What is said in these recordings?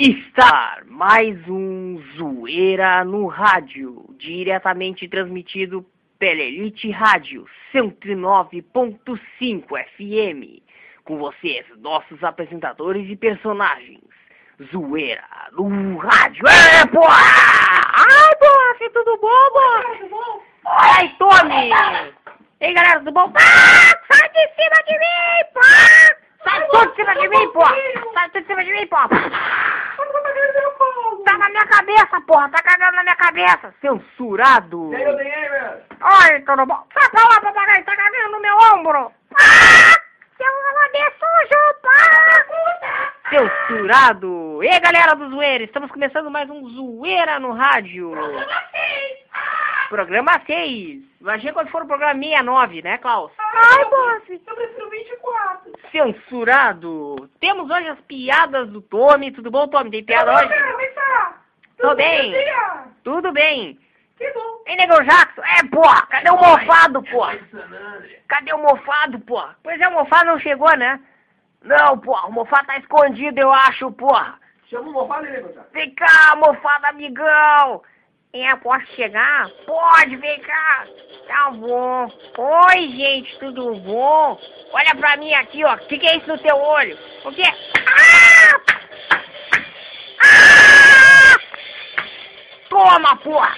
Está mais um Zoeira no Rádio, diretamente transmitido pela Elite Rádio 109.5 FM. Com vocês, nossos apresentadores e personagens. Zoeira no Rádio. É, porra! Ai, porra, tudo bom, porra? Oi, Tommy! Ei, galera, tudo bom? Ah, sai de cima de mim, porra! Sai tudo de cima de mim, porra! Sai tudo de cima de mim, porra! Tá na minha cabeça, porra! Tá cagando na minha cabeça! Censurado! Oi, tudo bom? Sai pra lá, papagaio! Tá cagando no meu ombro! Ah! Seu rolê sujo, pá! Censurado! E aí, galera do Zoeira! Estamos começando mais um Zoeira no Rádio! Programa 6! Imagina quando for o programa 69, né, Klaus? Ai, bofe, eu prefiro 24. Censurado! Temos hoje as piadas do Tommy. Tudo bom, Tommy? Tem piada hoje? É Tudo bem. dia? Tudo bem. Que bom. Ei, Negão Jackson? É, porra! Cadê o mofado, porra? Cadê o mofado, porra? Pois é, o mofado não chegou, né? Não, porra, o mofado tá escondido, eu acho, porra. Chama o mofado aí, nego, já. Vem cá, mofado amigão. É, posso chegar? Pode, vem cá. Tá bom. Oi, gente, tudo bom? Olha pra mim aqui, ó. O que, que é isso no teu olho? O quê? Ah! Ah! Toma, porra!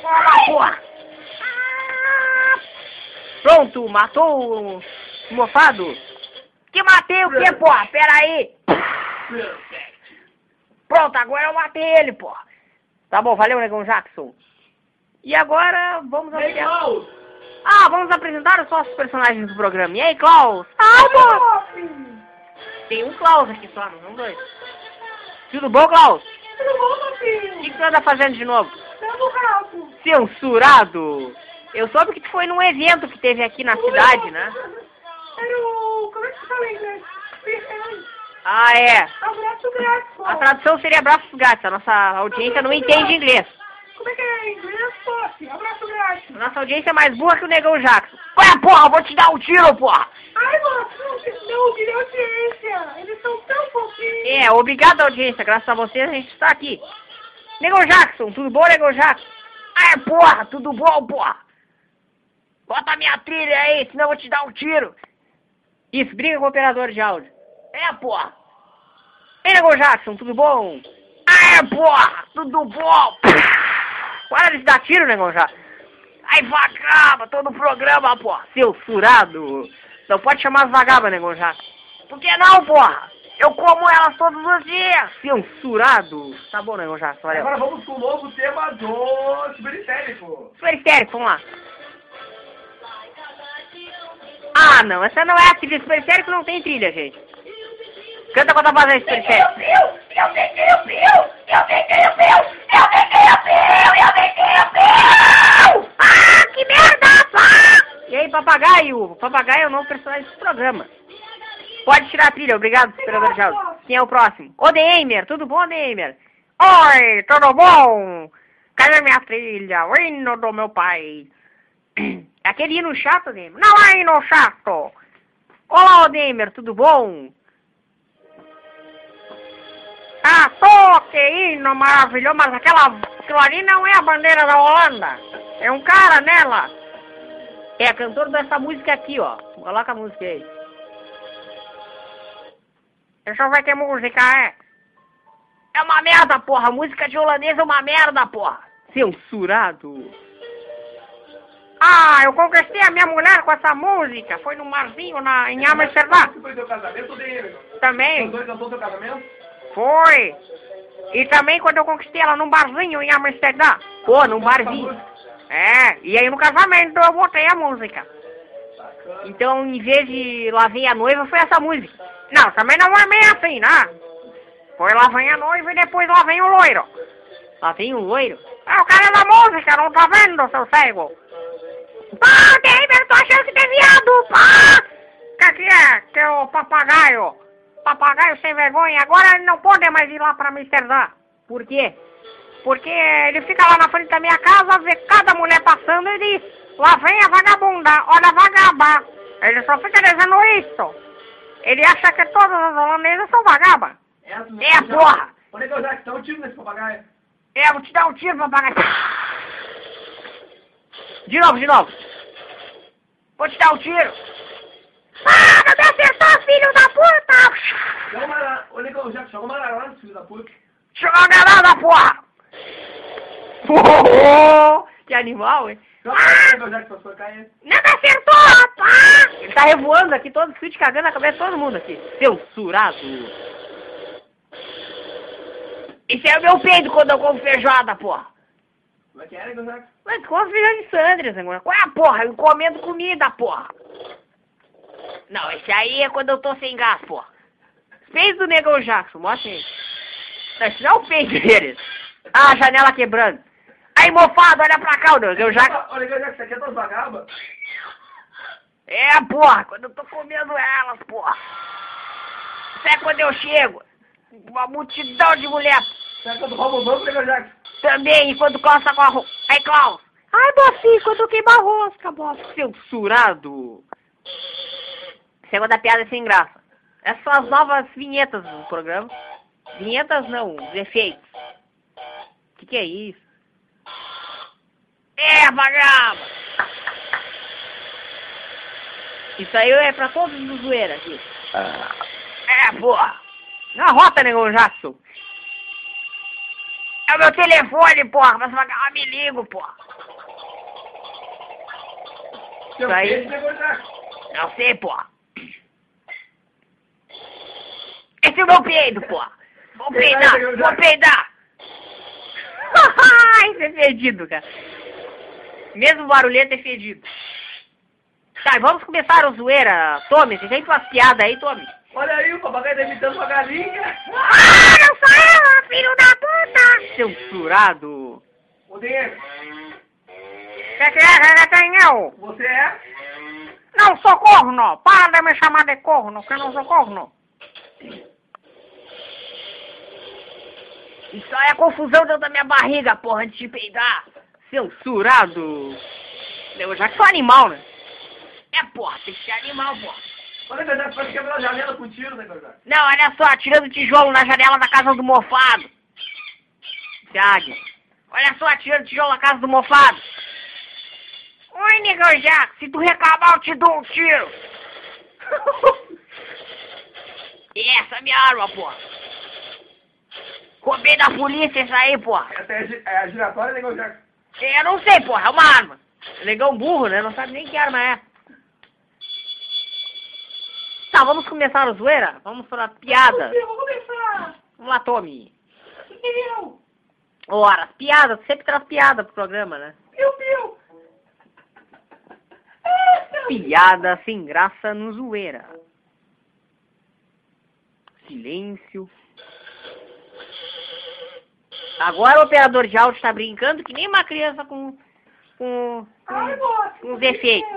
Toma, porra! Ah! Pronto, matou o mofado? Que matei o quê, porra? Pera aí. Pronto, agora eu matei ele, porra. Tá bom, valeu, Negão Jackson. E agora vamos Ei, apresentar... Klaus. Ah, vamos apresentar os nossos personagens do programa. E aí, Klaus? Ai, bofe. Tem um Klaus aqui só, não são dois. Tudo bom, Klaus? Tudo bom, O fofinho? que, que tu anda fazendo de novo? Dando o rato. Censurado! Eu soube que tu foi num evento que teve aqui na cidade, né? Era o... Como é que se fala em inglês? Ah, é. Abraço grátis, pô. A tradução seria abraços grátis. A nossa audiência não entende inglês. Como é que é inglês, fofe? Abraço grátis. Nossa audiência é mais burra que o Negão Jackson. Ué, porra, vou te dar um tiro, porra! Ai, bofe, não, não ouvi a audiência. Eles são tão fofinhos. É, obrigado audiência. Graças a vocês a gente está aqui. Negão Jackson, tudo bom, Negão Jackson? É, porra, tudo bom, porra? Bota a minha trilha aí, senão eu vou te dar um tiro. Isso, briga com o operador de áudio. É, porra. Ei, Negão Jackson, tudo bom? Ah, é, porra, tudo bom? Para de dar tiro, Negão Jackson. Ai, vagaba, tô no programa, porra. Censurado. Não pode chamar as vagabas, Negão Jackson. Por que não, porra? Eu como elas todos os dias. Censurado. Tá bom, Negão Jackson, valeu. Agora vamos com o novo tema do Ciberistérico. Super histérico, vamos lá. Ah, não, essa não é a trilha. Super histérico não tem trilha, gente. Canta quando a voz é super histérico. Eu peguei o pio! Eu peguei o pio! Eu peguei o pio! Eu peguei o pio! Ah, que merda, pá! E aí, papagaio? Papagaio é o novo personagem desse programa. Pode tirar a trilha, obrigado, operador de áudio. Quem é o próximo? O Demer, tudo bom, Demer? Oi, tudo bom? Cadê minha trilha? O hino do meu pai. É Aquele hino chato, Demer? Não é hino chato. Olá, Odemer, tudo bom? Ah, tô, que hino maravilhoso, mas aquela, aquilo ali não é a bandeira da Holanda. É um cara nela. É cantor dessa música aqui, ó. Coloca a música aí. Ele só vai ter música, é? É uma merda, porra. Música de holandês é uma merda, porra. Censurado. Ah, eu conquistei a minha mulher com essa música. Foi no Marzinho, na, em Amsterdã. Esse foi teu casamento dele? Também. Os dois cantou teu casamento? Foi. E também quando eu conquistei ela num barzinho em Amsterdã. Pô, num barzinho. É, e aí no casamento eu botei a música. Então, em vez de Lá Vem a Noiva, foi essa música. Não, também não é bem assim, né? Foi Lá Vem a Noiva e depois Lá Vem o Loiro. Lá Vem o Loiro? É o cara da música, não tá vendo, seu cego? Pá, Gamer, tô achando que tem viado, pá! Que que é? Que é o papagaio? Papagaio sem vergonha. Agora ele não pode mais ir lá pra Amsterdã. Por quê? Porque ele fica lá na frente da minha casa, vê cada mulher passando e diz, lá vem a vagabunda, olha a vagaba. Ele só fica dizendo isso. Ele acha que todas as holandesas são vagabas. É. É, Já- porra! Ô, Nego Jackson, dá um tiro nesse papagaio. É, vou te dar um tiro, papagaio. De novo, de novo. Vou te dar um tiro. Ah, não me acertou, filho da puta! Joga granada. Ô, Nego Jackson, joga uma granada, filho da puta. Jogou a granada, porra! que animal, hein? Ele. Não me acertou, pá! Ele tá revoando aqui, todo fit cagando na cabeça de todo mundo aqui. Censurado. Esse é o meu peito quando eu como feijoada, porra. Como é que é, Nego Jackson? Mas come feijão de Sandras agora. Qual é a porra? Eu encomendo comida, porra. Não, esse aí é quando eu tô sem gás, porra. Peito do Negão Jackson, mostra aí. Não, esse não é o peito deles. Ah, a janela quebrando. Aí, mofado, olha pra cá, o Negão Jackson. Ô, Nego Jackson, isso aqui é das vagabas? É, porra, quando eu tô comendo elas, porra. Isso é quando eu chego. Uma multidão de mulher Será que eu roubo o banco, Nego Jackson? também, enquanto costa com a roupa. Aí, Klaus. Ai, mocinho, quando eu queimo a rosca, moço. Censurado. Segunda piada é sem graça. Essas são as novas vinhetas do programa. Vinhetas não, os efeitos. O que, que é isso? É, vagaba! Isso aí é pra todos os zoeiras aqui. É, porra! Na rota, negão Jackson. É o meu telefone, porra. Mas vagaba me ligo, porra. Seu aí. Não sei, porra. Esse é o meu peido, porra. Vou peidar, vou peidar. Isso é fedido, cara. Mesmo barulhento é fedido. Tá, vamos começar o zoeira. Tome, você tem tuas piadas aí, Tome. Olha aí, o papagaio tá imitando uma galinha. Ah, não sou eu, filho da puta! Censurado. Ô, Diego, Que que é, que quem eu? você é? Não sou corno. Para de me chamar de corno, que eu não sou corno. Isso aí é confusão dentro da minha barriga, porra, antes de peidar. Censurado. Eu já que sou animal, né? É, porra, tem que ser animal, porra. Ô, Nego Jackson, pode quebrar a janela com tiro, Nego Jackson. Não, olha só, tirando tijolo na janela da casa do mofado. Thiago, olha só, tirando tijolo na casa do mofado. Oi, negão Jaco, se tu reclamar eu te dou um tiro. e essa é minha arma, porra. Roubei da polícia isso aí, porra. Essa é é a giratória, Nego Jackson. Eu não sei, porra, é uma arma. Negão burro, né? Não sabe nem que arma é. Tá, vamos começar a zoeira? Vamos para piada. Eu vou começar. Vamos lá, Tommy. Eu, Ora, piada, sempre traz piada pro programa, né? eu, eu. Piada sem graça no zoeira. Silêncio. Agora o operador de áudio tá brincando que nem uma criança com. com. Ai, com, com os efeitos.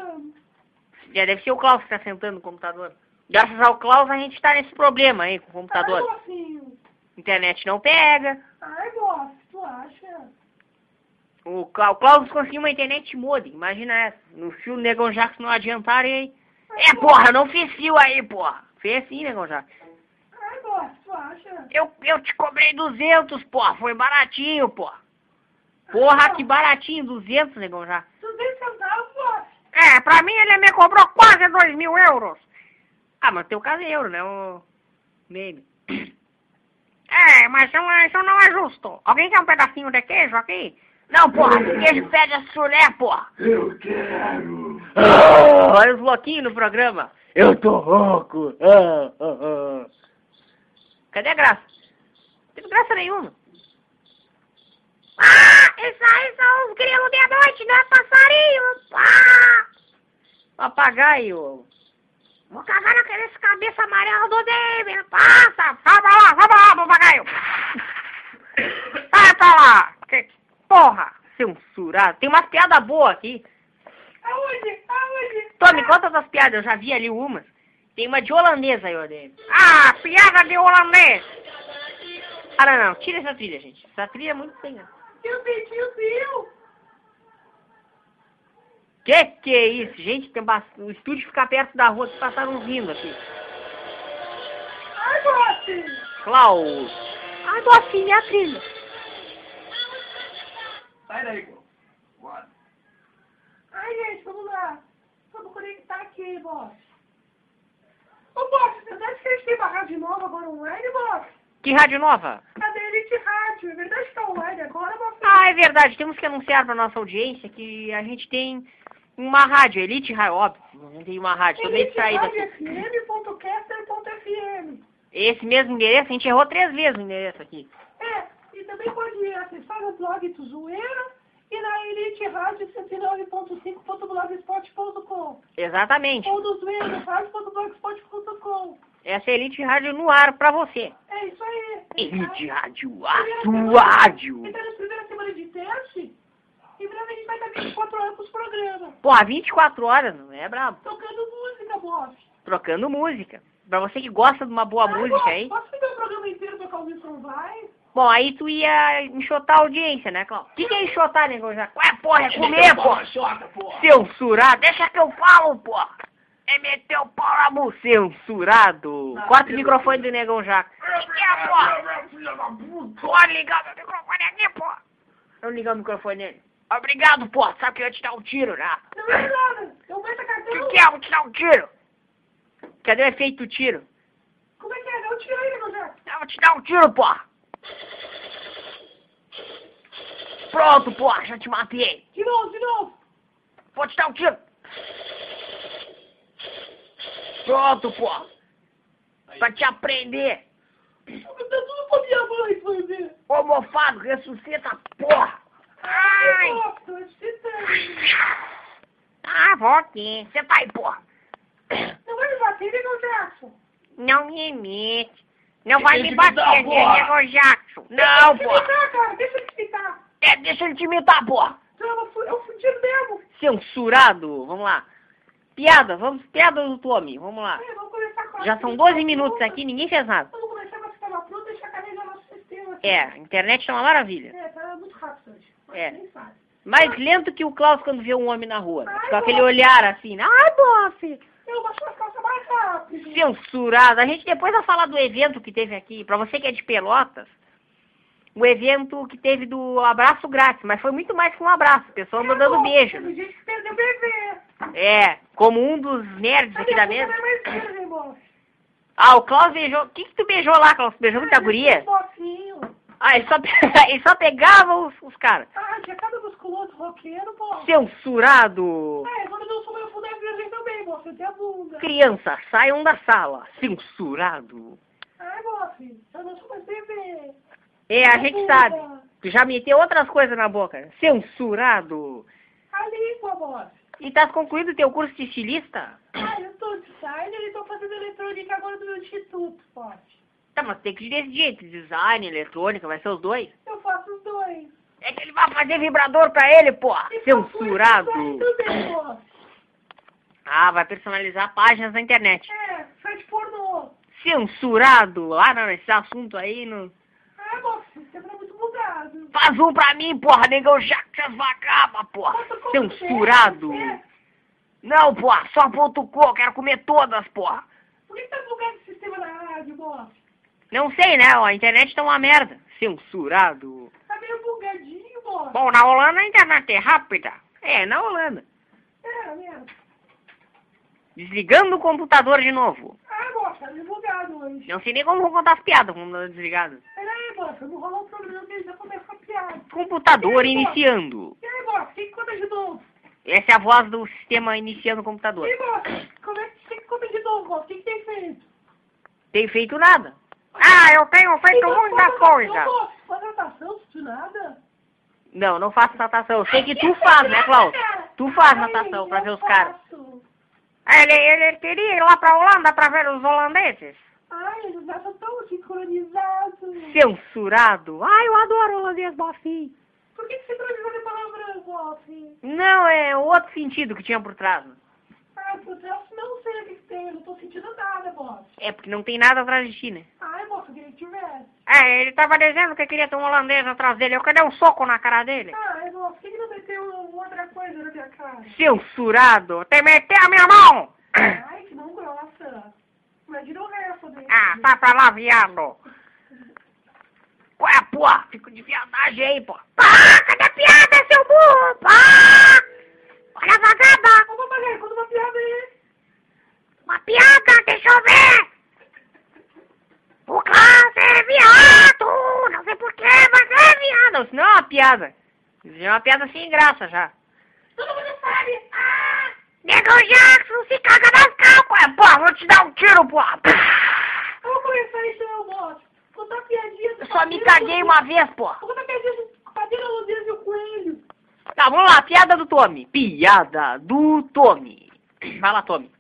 Já deve ser o Klaus que tá sentando no computador. Graças ao Klaus a gente tá nesse problema aí com o computador. mocinho. Internet não pega. Ai, moça, tu acha? O, Cla- o Klaus conseguiu uma internet modem, imagina essa. No fio do Negão Jackson não adiantaram e aí. É, porra, não fiz fio aí, porra. Fez sim, Negão Jackson. Acha? Eu, eu te cobrei 200, porra. Foi baratinho, porra. Porra, que baratinho, 200, Negão Jackson. 200 centavos, moça. É, pra mim ele me cobrou quase 2 mil euros. Ah, mas teu caso é euro, né, o meme. É, mas isso não, é- isso não é justo. Alguém quer um pedacinho de queijo aqui? Não, porra, queijo pede a chulé, porra. Eu quero. Ah, olha os bloquinhos no programa. Eu tô rouco. Ah, ah, ah. Cadê a graça? Não teve graça nenhuma. Ah, isso aí são os grilos de noite, não é passarinho. Ah! Papagaio. Vou cagar naqueles cabeça amarela do David. Passa, vai pra lá, vai pra lá, papagaio. Vai pra lá. Que porra, censurado. Tem umas piadas boas aqui. Aonde? Aonde? Tome, conta das piadas, eu já vi ali umas. Tem uma de holandês aí, ó, dele. Ah, piada de holandês! Ah, não, não, tira essa trilha, gente. Essa trilha é muito sem graça. Eu pedi o meu. Que que é isso? Gente, tem o estúdio fica perto da rua, que passaram rindo aqui. Ai, moça. Klaus. Ai, Boff, minha trilha. Sai daí. Bora. Ai, gente, vamos lá. Vamos conectar aqui, boss. Ô, boss, verdade que a gente tem uma rádio nova agora online, boss? Que rádio nova? A da Elite Rádio. É verdade que tá online agora, boss? Ah, é verdade. Temos que anunciar para nossa audiência que a gente tem uma rádio, Elite Rádio, óbvio. Gente tem uma rádio, tô meio distraída aqui. FM.caster.fm. Esse mesmo endereço, a gente errou três vezes o endereço aqui. É, e também pode acessar no blog do Zoeira e na Elite Rádio 109.5.blogspot.com Exatamente. ou no Rádio.blogspot.com. Essa é a Elite Rádio no ar pra você. É isso aí. Elite Rádio, a sua rádio. Então, na primeira semana de teste, em breve a gente vai estar 24 horas com os programas. Porra, 24 horas, não é brabo? Tocando música, boss. Trocando música. Pra você que gosta de uma boa Ah, música boss, aí. Posso pegar o programa inteiro tocar o Wilson vai? Bom, aí tu ia enxotar a audiência, né, Cláudio? O que, que é enxotar, nego? Já? Ué, porra, é comer, porra. Censurado, deixa que eu falo, porra. É meter o pau na mão, censurado. Corta o microfone do negão já. O que, que é, porra? Pode ligar meu microfone aqui, porra. Eu ligar o microfone nele. Obrigado, porra. Sabe que eu ia te dar um tiro, né? Não é nada. Eu meto a O carteira. que, que é? Eu vou te dar um tiro. Cadê o efeito tiro? Como é que é? Não tira aí, meu Zé. Eu vou te dar um tiro, porra. Pronto, porra, já te matei. De novo, de novo. Vou te dar um tiro. Pronto, porra. Pra te aprender. Eu tô tudo pra minha mãe, foi ver. Ô, mofado, ressuscita, porra. Ai. Nossa, eu Ah, vou aqui. Você tá aí, porra. Não vai me bater, né, meu Jackson? Não me imite. Não vai me eu bater, Jackson. Não, eu imitar, cara. Deixa eu te imitar. É, deixa ele te imitar, porra. Não, eu fui, eu fui tiro mesmo. Censurado. Vamos lá. Piada, vamos, piada do Tommy. Vamos lá. É, vamos começar com a Já são fita 12 pronta. minutos aqui, ninguém fez nada. Vamos começar com a fita pronta e deixar carregar nosso sistema. aqui. É, a internet tá uma maravilha. É, tá muito rápido hoje. É. Mais lento que o Klaus quando vê um homem na rua. Ai, Com aquele boa. olhar assim. Ai, bofe. Eu baixo as calças mais rápido. Censurado. A gente depois vai falar do evento que teve aqui. Pra você que é de Pelotas, o evento que teve do abraço grátis. Mas foi muito mais que um abraço. O pessoal andou dando beijo. Teve gente que perdeu bebê. É, como um dos nerds aqui da mesa. Ah, o Klaus beijou. O que, que tu beijou lá, Klaus? Beijou muita guria? Bofinho. Ah, ele só, ele só pegava os, os caras. Ah, tinha cada musculoso roqueiro, pô. Censurado. Ah, agora não sou meu fundo é também, moço. Tem a bunda. Criança, saiam da sala. Censurado. Ai, moço. Eu não sou mais bebê. É, a gente sabe. Tu já meteu outras coisas na boca. Censurado. A língua, moço. E tá concluído teu curso de estilista? Ah, eu tô designer e tô fazendo eletrônica agora do meu instituto, pote. Tá, mas tem que ir desse jeito. Design, eletrônica, vai ser os dois. Eu faço os dois. É que ele vai fazer vibrador pra ele, pô. Censurado. também. Ah, vai personalizar páginas na internet. É, site pornô. Censurado. Ah, não, esse assunto aí não... Ah, moço, você é muito bugado. Faz um pra mim, porra, negão já que essas vagabas, porra. Censurado. É. Não, porra, só ponto com, quero comer todas, porra. Por que tá bugado esse sistema na rádio, moço? Não sei, né? ó, A internet tá uma merda. Censurado. Tá meio bugadinho, moço. Bom, na Holanda a internet é rápida. É, na Holanda. É, mesmo. Desligando o computador de novo. Ah, moço, tá meio bugado hoje. Não sei nem como vou contar as piadas com o computador desligado. Peraí, moço, não rolou um problema que já começa a piada. Computador iniciando. E aí, moço, quem que conta de novo? Essa é a voz do sistema iniciando o computador. E aí, moço, como é que que conta de novo, moço? O que que tem feito? Tem feito nada. Ah, eu tenho feito Então, muita coisa. Faz natação, nada? Não, não faço natação. Eu sei que tu faz, né, Klaus? Tu faz natação pra ver os caras. Ele, ele queria ir lá pra Holanda pra ver os holandeses. Ai, eles nascem tão sincronizados. Censurado. Ai, eu adoro holandês, bofinho. Por que você transou de palavrão, moço? Não, é o outro sentido que tinha por trás. Ai, não sei o que que tem, eu não tô sentindo nada, moço. É porque não tem nada atrás de ti, né? Ai, moço, eu queria que tivesse. É, ele tava dizendo que queria ter um holandês atrás dele. Eu queria um soco na cara dele. Ai, moço, por que que não meteu outra coisa na minha cara? Censurado. Tem meter a minha mão. Ai, que mão grossa. Imagina o resto dele. Ah, tá pra lá, viado. porra. Fico de viadagem aí, porra. Pá, cadê a piada, seu burro? Pá! Olha a vagaba! Ô, papagaio, conta uma piada aí. Uma piada, deixa eu ver! O Klaus é viado! Não sei porquê, mas é viado! Isso não é uma piada. Isso é uma piada sem graça já. Todo mundo sabe! Ah! Nego Jackson se caga nas calças! Ué, porra, vou te dar um tiro, porra. Eu vou começar então, boss. Contar piadinha Eu só me caguei uma vez, porra. Vou contar piadinha do padeiro holandês e o coelho. Tá, vamos lá, piada do Tommy. Piada do Tommy. Vai lá, Tommy.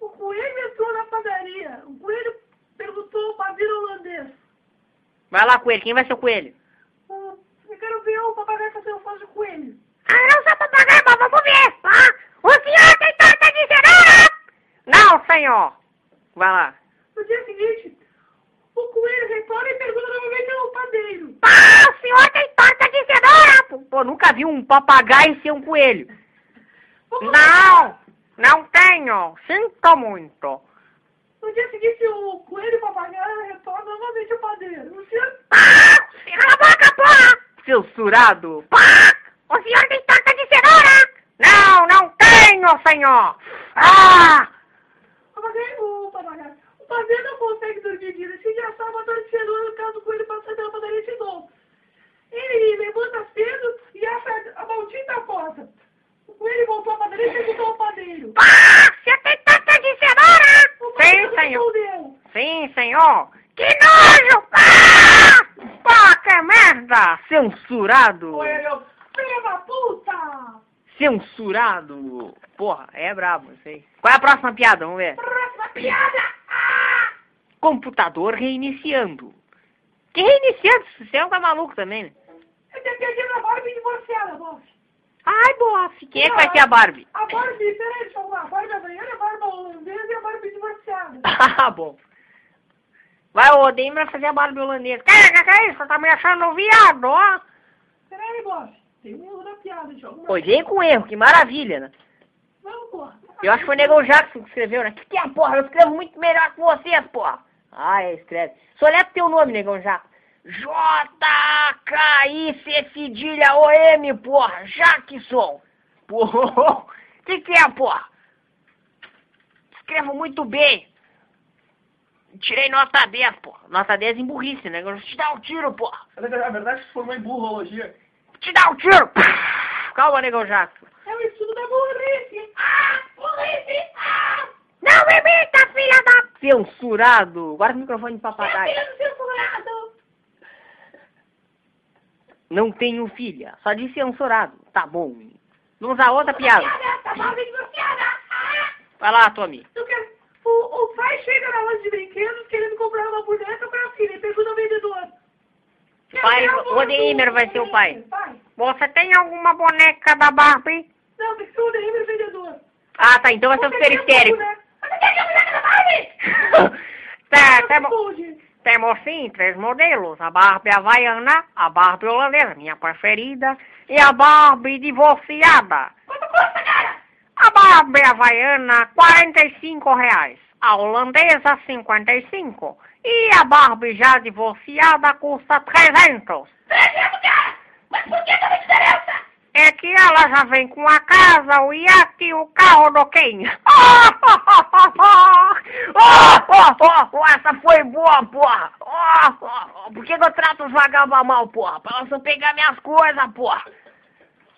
O coelho entrou na padaria. O coelho perguntou ao padeiro holandês. Vai lá, coelho. Quem vai ser o coelho? "Ah, Eu quero ver o papagaio fazer um faz de coelho. Ah, não sou papagaio, mas vamos ver! Ah! O senhor tem torta de cenoura! Não, senhor. Vai lá. No dia seguinte, o coelho retorna e pergunta novamente ao padeiro. Ah, o senhor tem torta de cenoura! Pô, nunca vi um papagaio ser um coelho. O Não, não tenho. Sinto muito. No dia seguinte, o coelho e o papagaio retornam novamente ao padeiro. O senhor... Ah! Cala a boca, porra! Censurado. Pá! O senhor tem torta de cenoura! Não, não tenho, senhor. Ah! O papagaio, o papagaio. O padeiro não consegue dormir direito. Esse engraçado uma dor de cenoura no caso do coelho passar pela padaria de novo. Ele levanta cedo e acha a maldita porta. O coelho voltou à padaria e perguntou ao padeiro. Pá! Você tem torta de cenoura! Sim, senhor. respondeu. Sim, senhor. Que nojo! Pá, que merda. Censurado. Coelho, filho da puta! Censurado. Porra, é brabo aí. Qual é a próxima piada? Vamos ver. Próxima piada! Ah! Computador reiniciando. Que reiniciando? Você não tá maluco também, né? Tenho piadinha da Barbie divorciada, boss. Ai, bofe. Quem é que vai ser a Barbie? A Barbie, peraí, deixa eu falar. A Barbie havaiana, a Barbie holandesa e a Barbie divorciada. Ah, bom. Vai, o Odem vai fazer a Barbie holandesa. Que, que, que é isso? Tá me achando um viado, ó. Peraí, boss. Tem um erro na piada, deixa eu arrumar. Pois vem com erro, que maravilha, né? Vamos, porra. Eu acho que foi o Negão Jackson que escreveu, né? Que que é, porra? Eu escrevo muito melhor que vocês, porra. Ah, é, escreve. Pro teu nome, Negão Jackson. J-K-I-C cedilha O-M, porra. Jackson. Porra. Que que é, porra? Escrevo muito bem. Tirei nota 10, porra. Nota 10 em burrice, né? Eu te dar um tiro, porra. Na verdade, se formou em burrologia. Te dar um tiro. Calma, Negão Jackson. É o estudo da burrice. Ah, burrice. Ah, Não me imita, filha da... Censurado. Guarda o microfone de papagaio. filho do censurado. Não tenho filha. Só de censurado. Tá bom. Vamos a outra piada. Piada, tá divorciada. Vai lá, Tommy. O, o pai chega na loja de brinquedos querendo comprar uma boneca pra filha. e Pergunta ao vendedor. Pai, Quer ver a o boneca Odeimer do vai ser o pai. Pai. Você tem alguma boneca da Barbie? Não, tem que ser o Odeimer vendedor. Ah, tá. Então vai ser o boneca? Você quer a boneca da Barbie? tá, temos, Responde. Temos sim três modelos. A Barbie havaiana, a Barbie holandesa, minha preferida, e a Barbie divorciada. Quanto custa, cara? A Barbie havaiana, 45 reais. A holandesa, 55. E a Barbie já divorciada custa 300. Trezentos, cara. Mas por que diferença? É que ela já vem com a casa, o iate e o carro do quem? Essa foi boa, porra! Oh, oh, oh. Por que, que eu trato os vagabundos mal, porra? Pra elas não pegar minhas coisas, porra!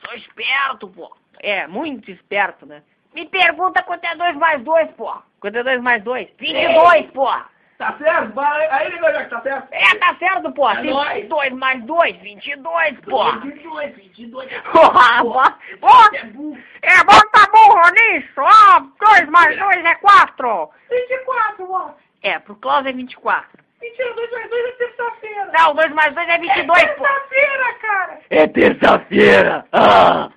Sou esperto, porra! É, muito esperto, né? Me pergunta quanto é 2 mais 2, porra! Quanto é 2 mais 2? 22, porra! Tá certo? Vai. Aí, negócio, já que tá certo. É, tá certo, porra! É nóis. 2 mais 2, 22, porra! 22, 22 é Porra, Porra. porra! É burro. É, bota burro nisso! Ó, 2 mais 2 é 4! 24, ó. É, pro Klaus é 24. Mentira, 2 mais 2 é terça-feira. Não, 2 mais 2 é 22, é pô! terça-feira, cara. É terça-feira! Ah!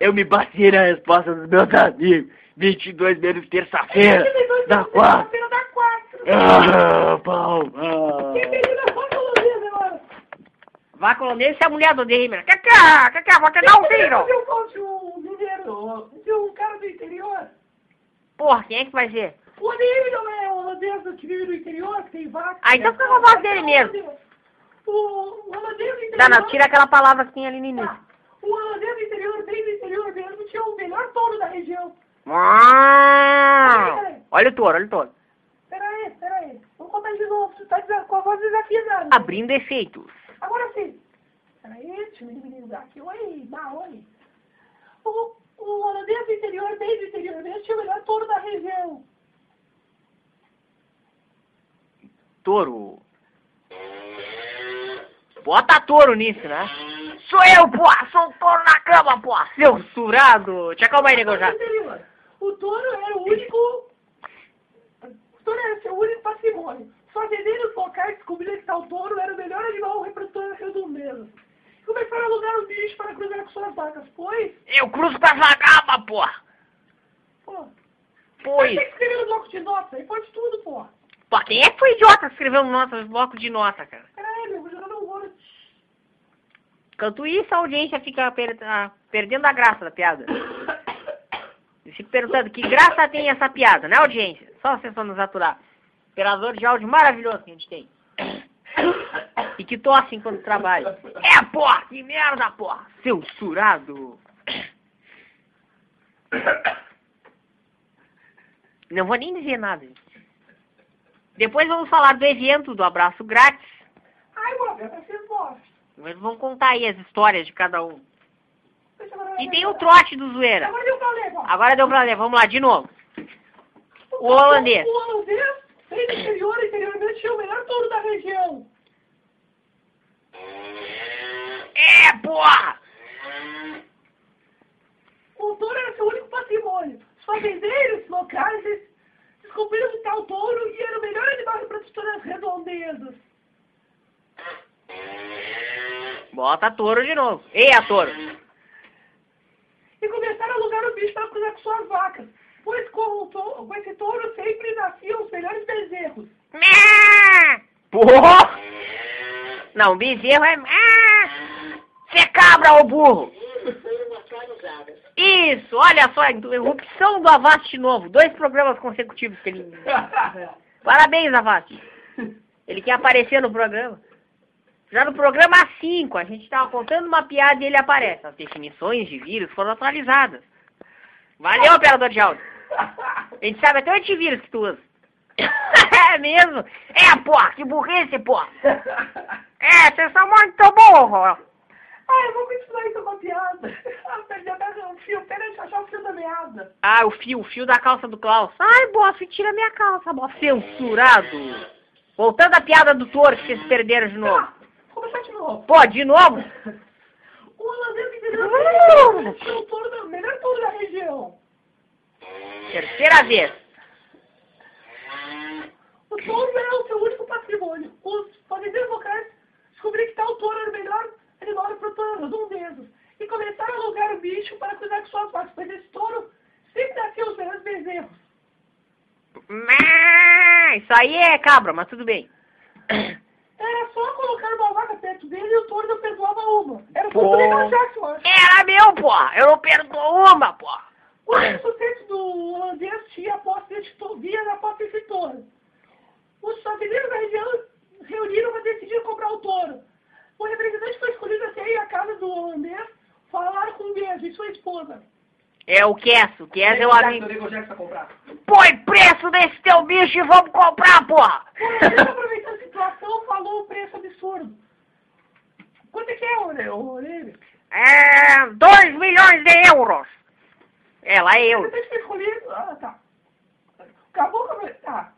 Eu me bati na resposta dos meus amigos. 22 menos terça-feira. 22 Dá menos 4. terça-feira dá 4. Ah, pau. Ah. Quem pediu na foto holandesa agora? Vai colonês e a mulher do é? Que que é? Vou te dar um tiro! Fazer um mineiro, de um cara do interior. Porra, quem é que vai ser? O Neil não é holandês que vive no interior, que tem vaca. Ah, então fica com a voz dele mesmo. O holandês do interior... Não, não, tira aquela palavra que tem ali no início. Tá. O holandês do interior, bem do interior mesmo, tinha o melhor touro da região. Ah, Olha o touro, olha o touro. Pera aí, pera aí. Vamos contar de novo. Você tá dizendo com a voz desafinada. Abrindo efeitos. Agora sim. Pera aí, deixa eu minimizar aqui. Oi, Marrone. O, o holandês do interior, bem do interior mesmo, tinha o melhor touro da região. Touro. Bota touro nisso, né? Sou eu, pô! Sou o touro na cama, pô! Seu surado! Te acalma aí, nego já. Interior. O touro era o único... O touro era seu único patrimônio. Os fazendeiros locais descobriram que tal touro era o melhor animal reprodutor da redondeza. E começaram a alugar o bicho para cruzar com suas vacas, pois... Eu cruzo com a vagaba, pô! Pô, Pois. tem que escrever no bloco de notas, aí pode tudo, pô. Pô, quem é que foi idiota que escreveu no nosso bloco de nota, cara? Aí, meu, vou jogar no Word. Enquanto isso, a audiência fica per- ah, perdendo a graça da piada. Eu fico perguntando, que graça tem essa piada, né, audiência? Só vocês vão nos aturar. Operador de áudio maravilhoso que a gente tem. E que tosse enquanto trabalha. É, porra, que merda, porra! Seu surado! Não vou nem dizer nada. gente. Depois vamos falar do evento do abraço grátis. Ai, Roberto, vocês gostam. Eles vão contar aí as histórias de cada um. E tem o trote do zoeira. Agora deu pra ler, ó. Agora deu pra ler, vamos lá, de novo. O holandês. O holandês, do interior, interiormente, tinha o melhor touro da região. É, porra! O touro era seu único patrimônio. Os fazendeiros locais descobriram que tal touro e era o melhor animal reprodutor das redondezas. Bota touro de novo. Ei, a touro. E começaram a alugar o bicho para cruzar com suas vacas. Pois com, o tou- com esse touro sempre nasciam os melhores bezerros. Porra! Não, bezerro é... Você é cabra, ô burro! Isso, olha só, interrupção do Avast novo. Dois programas consecutivos que ele... Parabéns, Avast. Ele quer aparecer no programa. Já no programa 5, a gente estava contando uma piada e ele aparece. As definições de vírus foram atualizadas. Valeu, operador de áudio. A gente sabe até o antivírus que tu usa. é mesmo? É, porra, que burrice, porra. É, vocês são muito burros. Ah, eu vou continuar então com a piada. Ah, perdi até o fio. Pera, deixa eu achar o fio da meada. Ah, o fio, o fio da calça do Klaus. Ai, bofe, tira minha calça, bofe. Censurado. Voltando à piada do touro que vocês perderam de novo. Começar de novo. Pô, de novo? O holandês Uh! tinha o touro da, melhor touro da região. Terceira vez. O touro era o seu único patrimônio. Os fazendeiros locais descobriram que tal touro era o melhor animal reprodutor das redondezas. E começaram a alugar o bicho para cuidar com suas vacas, pois esse touro sempre nascia os melhores bezerros. Isso aí é cabra, mas tudo bem. Era só colocar uma vaca e o touro não perdoava uma. Era só Pô. achar, eu acho. Era meu, porra. Eu não perdoo uma, porra. O sucesso do holandês tinha a posse touro, via na posse desse touro. Os fazendeiros da região reuniram para decidir comprar o touro. O representante foi escolhido até ir à casa do holandês falar com o mesmo e sua esposa. É o Kess, o Kess é o amigo. Jackson comprar. Põe preço nesse teu bicho e vamos comprar, porra. O holandês, aproveitando a situação, falou um preço absurdo. Quanto é que é, Orelha? É, 2 milhões de euros. É, lá é O euro. representante foi escolhido... Ah, tá. Acabou com a... Tá.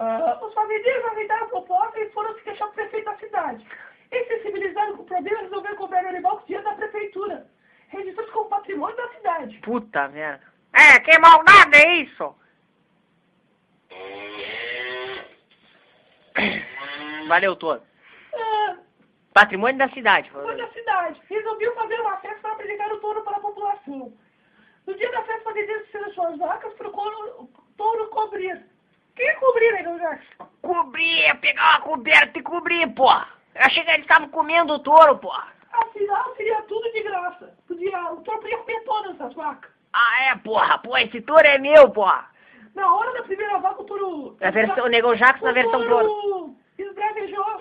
Ah, os fazendeiros aceitaram a proposta e foram se queixar com o prefeito da cidade. Eles, sensibilizados com o problema, resolveram comprar o animal com dinheiro da prefeitura, registrados como patrimônio da cidade. Puta merda. É, que maldade é isso? Valeu, todo. Ah, Patrimônio da cidade. foi da cidade. Resolviam fazer uma festa para apresentar o touro para a população. No dia da festa, os fazendeiros fizeram suas vacas para o o touro cobrir. Quem é cobrir, né, Jackson? Cobrir, pegar uma coberta e cobrir, porra. Eu achei que eles estavam comendo o touro, porra. Afinal, seria tudo de graça. Podia, o touro podia comer todas as vacas. Ah, é, porra. Pô, esse touro é meu, porra. Na hora da primeira vaca, o touro... A versão, o Nego Jackson na versão touro. touro esbravejou.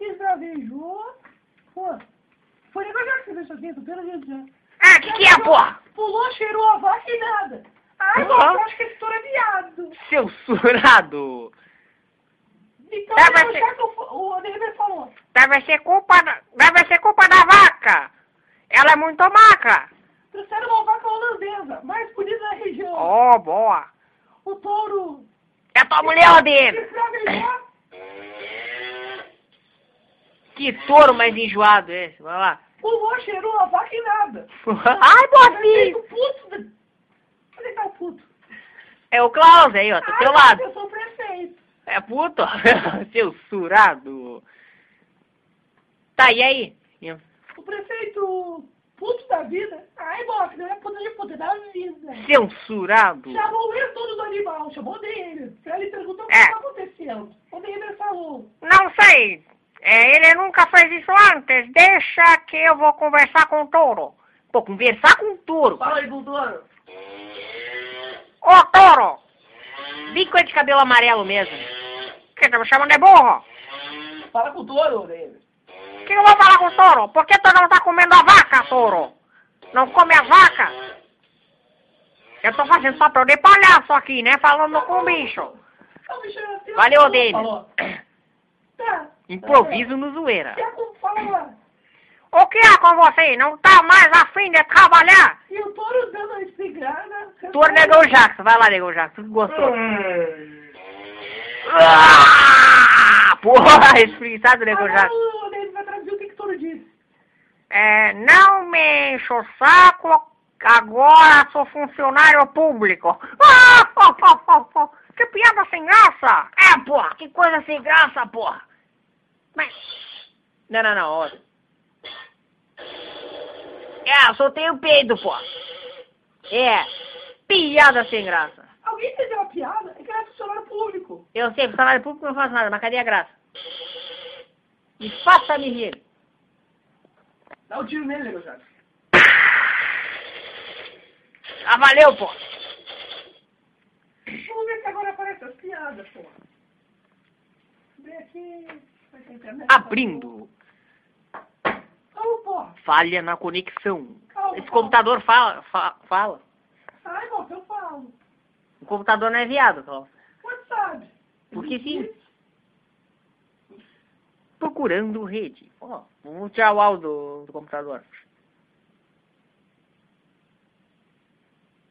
Esbravejou. É pô, foi já que você fez isso pelo Rio de Ah, que que é, pô? Pulou, cheirou a vaca e nada. Ai, uhum. eu acho que esse touro é viado. Censurado. Então, Deve ser... Vai... que o, o falou. Deve ser culpa da... Deve ser culpa da vaca. Ela é muito maca. Trouxeram uma vaca holandesa, mais bonita da região. Oh, boa. O touro... É a tua mulher, Adeliber. Que touro mais enjoado esse. Vai lá. pulou, cheirou a vaca e nada. Ai, Prefeito bofinho. puto. Cadê tá o puto? É o Klaus aí, ó. Tá do teu lado. Eu sou o prefeito. É puto? Seu surado. Tá, e aí? O prefeito puto da vida. Ai, bofe, não é puto de puto, é da vida. Seu surado. Chamou o ex todo do animal, chamou dele. Aí ele perguntou o que É. está acontecendo. O Neymar falou. Não sei. É, ele nunca fez isso antes. Deixa que eu vou conversar com o touro. Pô, conversar com o touro. Fala aí, doutor. Ô, touro! Bico é de cabelo amarelo mesmo. Que tá me chamando de burro? Fala com o touro. O que eu vou falar com o touro? Por que tu não tá comendo a vaca, touro? Não come a vaca? Eu tô fazendo papel de palhaço aqui, né? Falando com o bicho. O é assim, Valeu, David. falou. Tá. Improviso no zoeira. O que é com você? Não tá mais afim de trabalhar? E o touro dando a espingarda. Touro negou Jackson. Vai lá, negou Jackson. Gostou? Ah, porra, espreguiçado, negou Agora Jackson. É, não me enche o saco, agora sou funcionário público. Ah, que piada sem graça! É, porra, que coisa sem graça, porra! Mas... Não, não, não, ó. É, eu soltei o peido, porra. É, piada sem graça. Alguém entendeu a piada? É que ele é funcionário público. Eu sei, funcionário público não faz nada, mas cadê a graça? Me faça-me rir. Dá um tiro nele, meu. Ah, valeu, porra. Vamos ver se agora aparece as piadas, pô. Vem aqui. Abrindo. Falha na conexão. Esse computador fala, fa- fala. Ai, moça, eu falo. O computador não é viado, Cláudio. Quanto sabe? Porque sim. Procurando rede. Ó, vamos tirar o áudio do, do computador.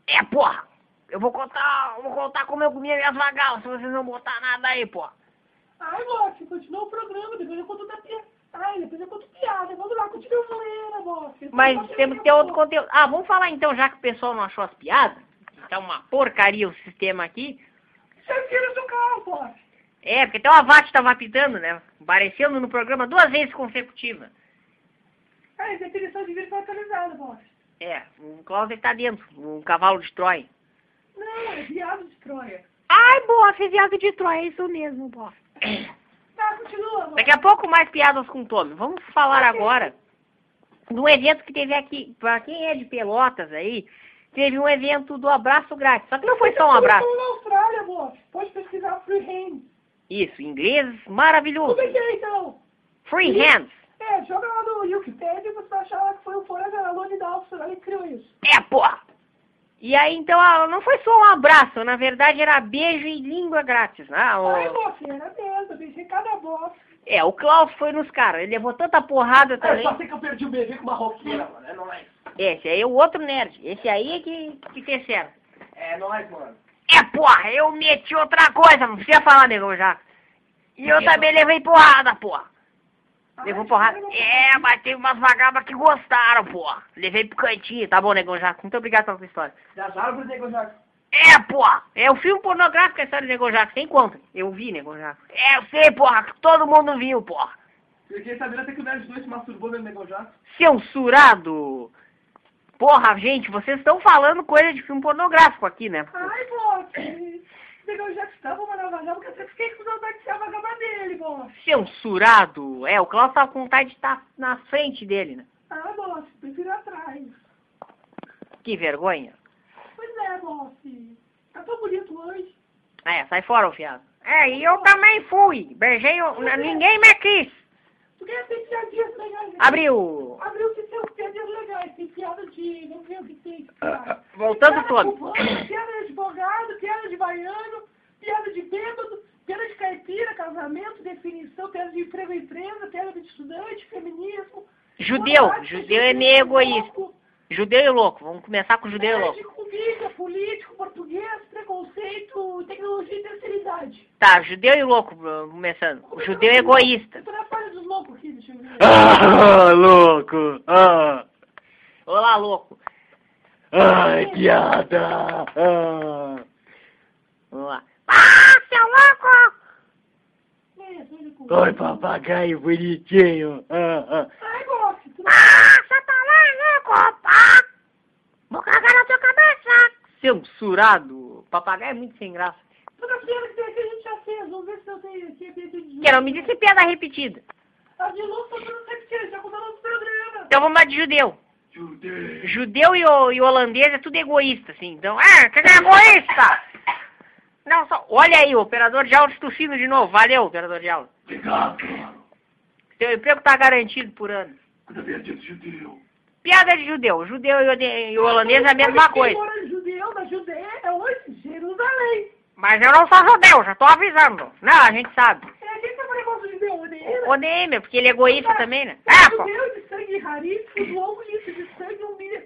É, porra! Eu vou contar, eu vou contar como eu comia minhas vagalas, se vocês não botar nada aí, porra. Ai, moça, continua o programa, depois eu conto da piada. Ai, depois eu conto piada. Vamos lá, continua a zoeira, moça. Mas temos que ter outro conteúdo. Ah, vamos falar então, já que o pessoal não achou as piadas. Tá uma porcaria o sistema aqui. Você vira do carro, moça. É, porque até o Avate tava apitando, né? Aparecendo no programa duas vezes consecutivas. Ai, definição de vida atualizada, moça. É, o Klaus tá dentro, um cavalo de Troia. Não, é viado de Troia. Ai, boa, fez viado de Troia, é isso mesmo, boa. Tá, continua. Daqui a pouco mais piadas com o Tommy. Vamos falar agora do evento que teve aqui. Pra quem é de Pelotas aí, teve um evento do abraço grátis. Só que não foi só um abraço. Na Austrália, moça. Pode pesquisar Free Hand. Isso, inglês maravilhoso. Como é que é, então? Free hands. É, joga lá no Wikipedia e você vai achar lá que foi o Forever Alone da Austrália que criou isso. É, porra! E aí, então, ah, não foi só um abraço, na verdade era beijo e língua grátis, né? O- Ai, moça, era mesmo. Deixei cada bosta. É, o Klaus foi nos caras, ele levou tanta porrada também. sei que eu perdi o bebê com uma roqueira, mano. É nóis. Esse aí é o outro nerd, esse aí é que, que fez certo. É nóis, mano. É, porra, eu meti outra coisa, não precisa falar, nego, já. E eu também levei porrada, porra. Levou porrada. É, mas tem umas vagabas que gostaram, porra. Levei pro cantinho, tá bom, negão já. Muito obrigado pela sua história. Das árvores, nego Jackson. É, porra. É o filme pornográfico a história do Nego Jaco. Sem conta. Eu vi, Nego Jaco. É, eu sei, porra. que Todo mundo viu, porra. Fiquei sabendo até que o Nerd 2 se masturbou vendo nego Jackson. Censurado. Porra, gente, vocês estão falando coisa de filme pornográfico aqui, né? Ai, moça. Nego Jackson tava uma vagaba porque eu fiquei com saudade de ser a vagaba dele, moça. Censurado. É, o Klaus tava com vontade de estar na frente dele, né? Ah, moça, prefiro atrás. Que vergonha. Pois é, moça. Tá tão bonito hoje. É, sai fora, o fiado. É, e eu também fui. Beijei, o... ninguém me quis. Tu quer ter piadinhas legais? Abriu. Abriu que tem piadinhas legais. Tem piada de... Não sei o que tem. Piada, Voltando piada todo. Piada de advogado, piada de baiano, piada de bêbado, piada de caipira, casamento, piada de emprego e empresa, piada de estudante, feminismo. Judeu. Judeu é meio egoísta. louco, Judeu e louco. Vamos começar com judeu e piada louco. comida, político, português, preconceito, tecnologia e terceira idade. Tá, judeu e louco, vamos começando. O judeu é egoísta. Eu tô na página dos loucos aqui, deixa eu ver. Ah, louco! Ah, Olá, louco. ai, piada! Ah. Vamos lá. Ah, seu louco! É, tô indo com- Oi, papagaio bonitinho! Ah, ah. Ai, tu- Ah, você tá lá, louco! Ah, vou cagar na tua cabeça! Censurado. Papagaio é muito sem graça. Toda piada que tem aqui a gente já fez. Vamos ver se eu tenho aqui a de Que não me disse piada repetida. A de louco tá dando repetindo, já contando no programa. Então vamos lá de judeu. Judeu! Judeu e, o, e holandês é tudo egoísta, assim. Então, ah, você é egoísta! Não, só. Olha aí, o operador de áudio tossindo de novo. Valeu, operador de áudio. Obrigado! Seu emprego tá garantido por ano. Eu de judeu! Piada de judeu. Judeu e, holandês é a mesma coisa. Mora judeu na Judeia é hoje Jerusalém. Mas eu não sou judeu, já tô avisando. Não, a gente sabe. É, quem que é o negócio de judeu? Odeia? O Neymar, porque ele é egoísta também, né? É, Ah, pô. judeu de sangue raríssimo um litro de sangue a um, milha-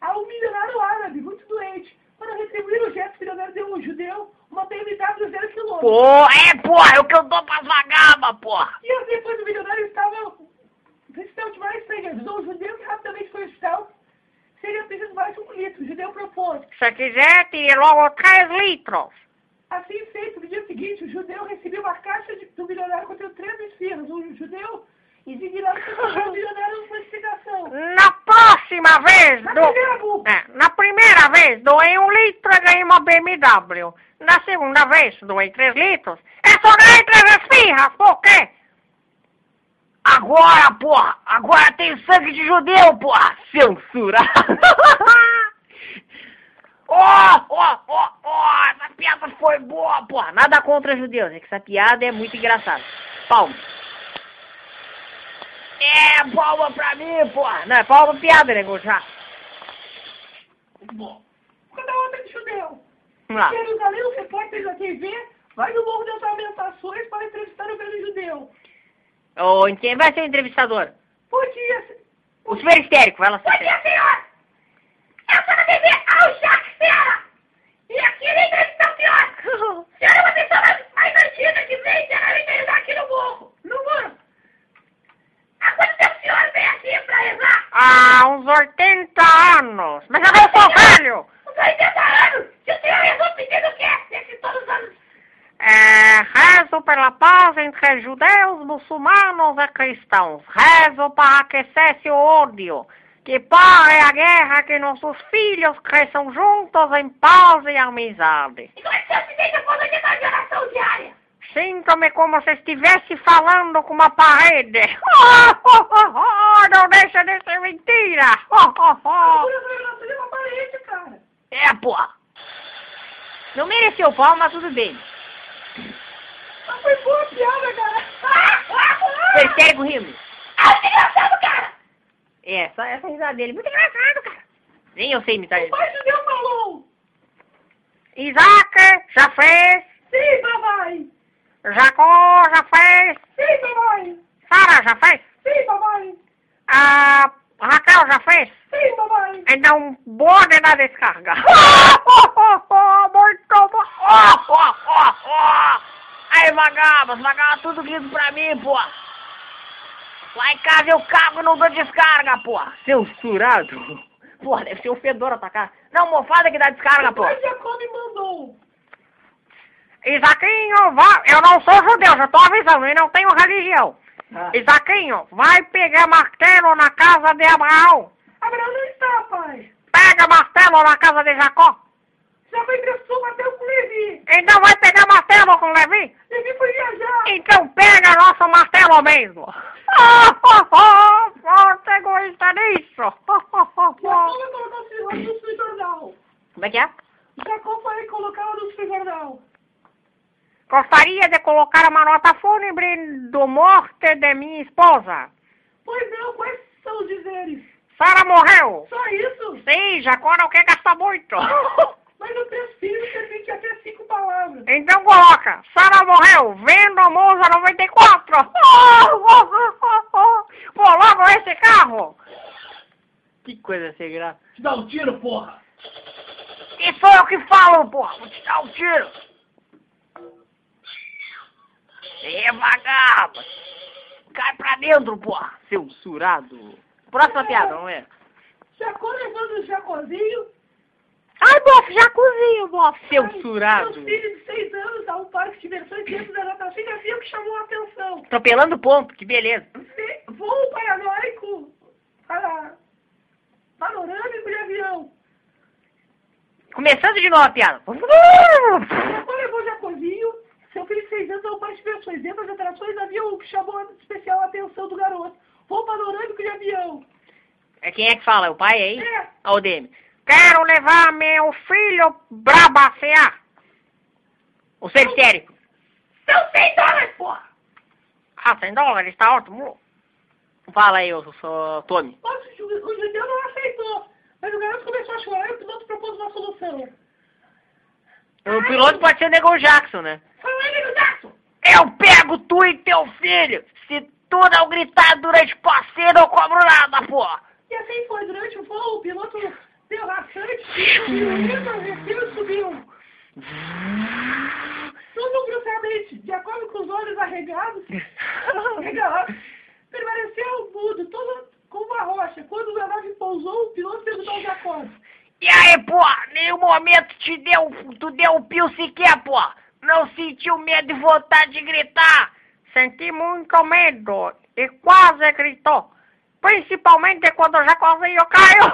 a um milionário árabe, muito doente. Para retribuir o gesto, o milionário deu um judeu uma BMW zero quilômetro. Pô, é, porra, é o que eu dou pras vagabas, porra. E assim, depois o milionário estava precisando de mais sangue. Ajudou o judeu que rapidamente foi hospital. Seria preciso mais um litro. O judeu propôs. Se quiser, tire logo 3 litros. Assim feito, no dia seguinte, o judeu recebeu uma caixa de, do milionário contendo três esfiras. O judeu, colocou o milionário numa investigação. Na próxima vez, Na do... primeira. É, na primeira vez, doei um litro e ganhei uma BMW. Na segunda vez, doei 3 litros. É só ganhei 3 esfirras, por quê? Agora, porra! Agora tem sangue de judeu, porra! Censurado! Ó, ó, ó, ó! Essa piada foi boa, porra! Nada contra judeus, é que essa piada é muito engraçada. Palma. É, palma pra mim, porra! Não, é palma piada, nego, já. Bom, cada outra de judeu. Vamos lá. Jerusalém, o repórter da TV, vai no Morro das Lamentações para entrevistar o velho judeu. Ô, quem vai ser o entrevistador? Bom dia, se- O super histérico, vai lá. Bom dia, senhor! Eu sou da TV ao Jacques Senhora! E aqui ele entrevista o senhor! Senhora é uma pessoa mais, antiga que vem ajudar aqui! No morro! Há quanto tempo o senhor rezar? Ah, uns 80 anos. Mas eu não sou velho. Uns 80 anos! Se o senhor rezou pedindo o quê? Nesses todos os anos? É, rezo pela paz entre judeus, muçulmanos e cristãos. Rezo para aquecer esse ódio. Que pare a guerra, que nossos filhos cresçam juntos em paz e amizade. E como é que o senhor se sente quando ele dá de oração diária? Sinto-me como se estivesse falando com uma parede. Não deixa de ser mentira. Essa revelação de uma parede, cara. É, porra. Não mereceu pau, mas tudo bem. Mas foi boa a piada, cara. Foi histérico rindo. Ah, que engraçado, cara! É, só essa risada dele. Muito engraçado, cara. Nem eu sei imitar O ele. pai judeu falou. Isaac já fez. Sim, papai. Jacó já fez. Sim, papai. Sara já fez. Sim, papai. A Raquel já fez. Sim, papai. Então, bode na descarga. Muito bom. Aí, vagabas, vagabas, tudo lindo pra mim, pô. Lá em casa eu cago e não dou descarga, pô. Censurado. Porra, deve ser o fedor atacar. Não, mofada que dá descarga, pô. Pai Jacó me mandou. Isaquinho, vai. Eu não sou judeu, já tô avisando, e não tenho religião. Ah. Isaquinho, vai pegar martelo na casa de Abraão. Abraão não está, pai. Pega martelo na casa de Jacó. Já foi emprestou o Mateus com Levi. Então vai pegar martelo com Levi? Levi foi viajar. Então pega nosso martelo mesmo. Você egoísta nisso. Jacó vai colocar o seu anúncio no jornal. Como é que é? Jacó o anúncio no jornal. Gostaria de colocar uma nota fúnebre do morte de minha esposa. Pois não, quais são os dizeres? Sara morreu. Só isso? Sim, Jacó não quer gastar muito. Mas no prefiro permite até cinco palavras. Então coloca, Sara morreu, vendo Monza 94. Coloca esse carro. Que coisa sem graça. Te dá um tiro, porra! E sou eu que falo, porra. Vou te dar um tiro. Devagar, rapaz. Cai pra dentro, porra. Censurado. Próxima piada, vamos ver. Jacó levando o Jacozinho. Ai, bofe, já cozinho, bofe. Censurado. Seus filhos de seis anos a um parque de diversões dentro da natação e que chamou a atenção. Atropelando ponto, que beleza. Voo paranoico para panorâmico de avião. Começando de novo a piada. Jacó levou o Jacozinho, seu filho de seis anos, a um parque de diversões. Dentro das atrações havia um que chamou a especial atenção do garoto. Voo panorâmico de avião. É quem é que fala? É o pai aí? É, Ó o Demi. Quero levar meu filho pra passear. O ser histérico. são 100 dólares, porra. Ah, 100 dólares, tá ótimo. Fala aí, ô, Tommy. Nossa, o o judeu não aceitou. Mas o garoto começou a chorar e o piloto propôs uma solução. O piloto pode ser o Nego Jackson, né? Eu pego tu e teu filho. Se tu não gritar durante o passeio, não cobro nada, porra. E assim foi. Durante o voo, o piloto deu raçante e o subiu. Tudo bruscamente, de acordo com os olhos arregados, permaneceu mudo, todo como uma rocha. Quando a nave pousou, o piloto perguntou ao Jacó. E aí, porra, nenhum momento te deu, tu deu um pio sequer, porra. Não sentiu medo e vontade de gritar. Senti muito medo e quase gritou. Principalmente quando o Jacozinho caiu.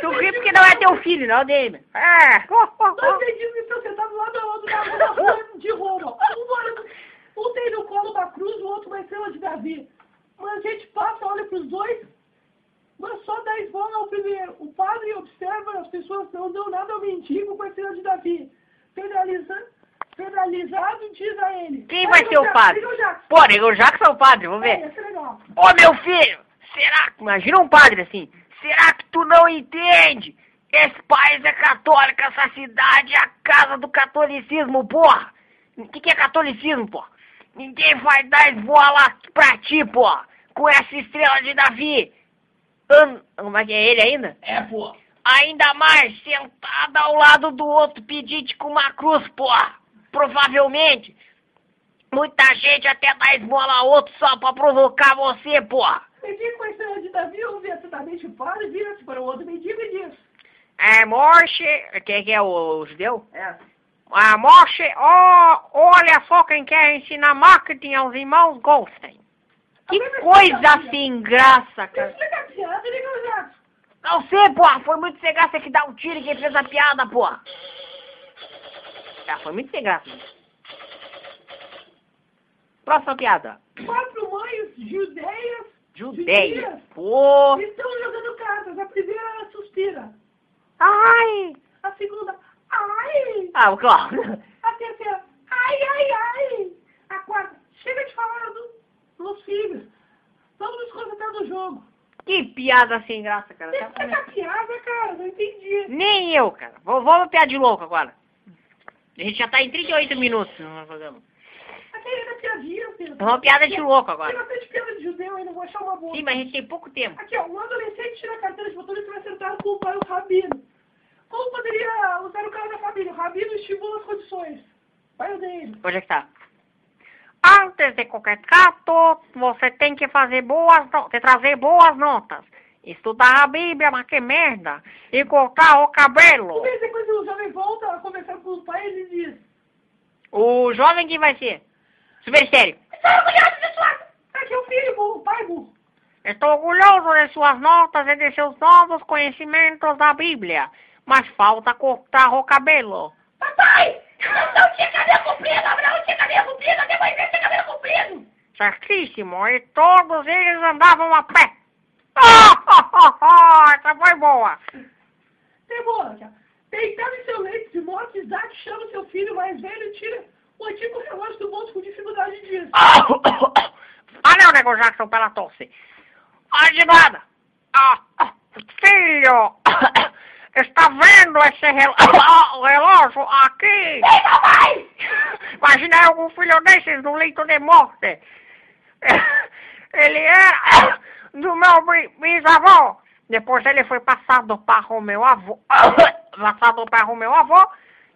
tu ri porque não é teu filho, não, Demi. É. Dois mendigos estão sentados a lado na na rua de Roma. Um, tem no colo uma cruz, o outro uma estrela de Davi. Mas a gente passa, olha para os dois, mas só dá esmola ao primeiro. O padre observa as pessoas não dão nada ao mendigo com a estrela de Davi. Federaliza, federalizado, diz a ele. Quem vai ser o padre? liga o Jackson. Pô, Nego Jackson é o padre, vamos ver. é. Ô meu filho, será que. Imagina um padre assim. Será que tu não entende? Esse país é católico, essa cidade é a casa do catolicismo, porra! O que, que é catolicismo, porra? Ninguém vai dar esbola pra ti, porra! Com essa estrela de Davi! An- Como é que é ele ainda? É, porra! Ainda mais sentada ao lado do outro pedinte com uma cruz, porra! Provavelmente muita gente até dá esmola a outro só pra provocar você, porra! Mendigo com a estrela de Davi ouve atentamente o padre, vira-se para o outro mendigo e diz. É, Morse, quem que é o, o judeu? É. Ah, Morse, ó, olha só quem quer ensinar marketing aos irmãos Goldstein. Que coisa a piada? sem graça, cara. Não sei, porra, foi muito sem graça que dá um tiro em quem fez a piada, porra. Ah, foi muito sem graça. Próxima piada. Quatro mães judeias Judeia. Pô. estão jogando cartas. A primeira suspira. Ai. A segunda, ai. Ah, claro. A terceira, ai, ai, ai. A quarta, chega de falar do, dos filhos. Vamos nos concentrar no jogo. Que piada sem graça, cara. Tá- Explica a piada, cara. Não entendi. Nem eu, cara. Vou- Vamos piada de louco agora. A gente já tá em 38 minutos no programa. Aquele era piadinha. É uma piada de louco Tem agora. bastante piada de judeu ainda. Vou achar uma boa. Sim, mas a gente tem pouco tempo. Aqui, ó, um adolescente tira a carteira de motorista e vai sentar com o pai, o Rabino. Como poderia usar o carro da família? O Rabino estimula as condições. Pai dele. Onde é que tá? Antes de qualquer trato, você tem que fazer boas no- de trazer boas notas. Estudar a Bíblia, mas que merda. E cortar o cabelo. mês depois o jovem volta a conversar com os pais e diz... O jovem que vai ser? Super sério. Estou orgulhoso de sua... Aqui é o filho o pai burro. Estou orgulhoso de suas notas e de seus novos conhecimentos da Bíblia. Mas falta cortar o cabelo. Papai, não tinha cabelo comprido, Abraão tinha cabelo comprido, até Moisés tinha cabelo comprido. Certíssimo. E todos eles andavam a pé. Essa foi boa. Tia. Deitado em seu leito, de moto, Isaac chama seu filho mais velho e tira o antigo relógio do bolso com dificuldade disso. Valeu, nego Jackson, pela tosse. Ah, de nada. Ah, ah, filho, está vendo esse relo ah, relógio aqui? Diga, mãe! Imagina algum filho desses no leito de morte. Ele era do meu bi- bisavô. Depois ele foi passado para o meu avô. Passado para o meu avô.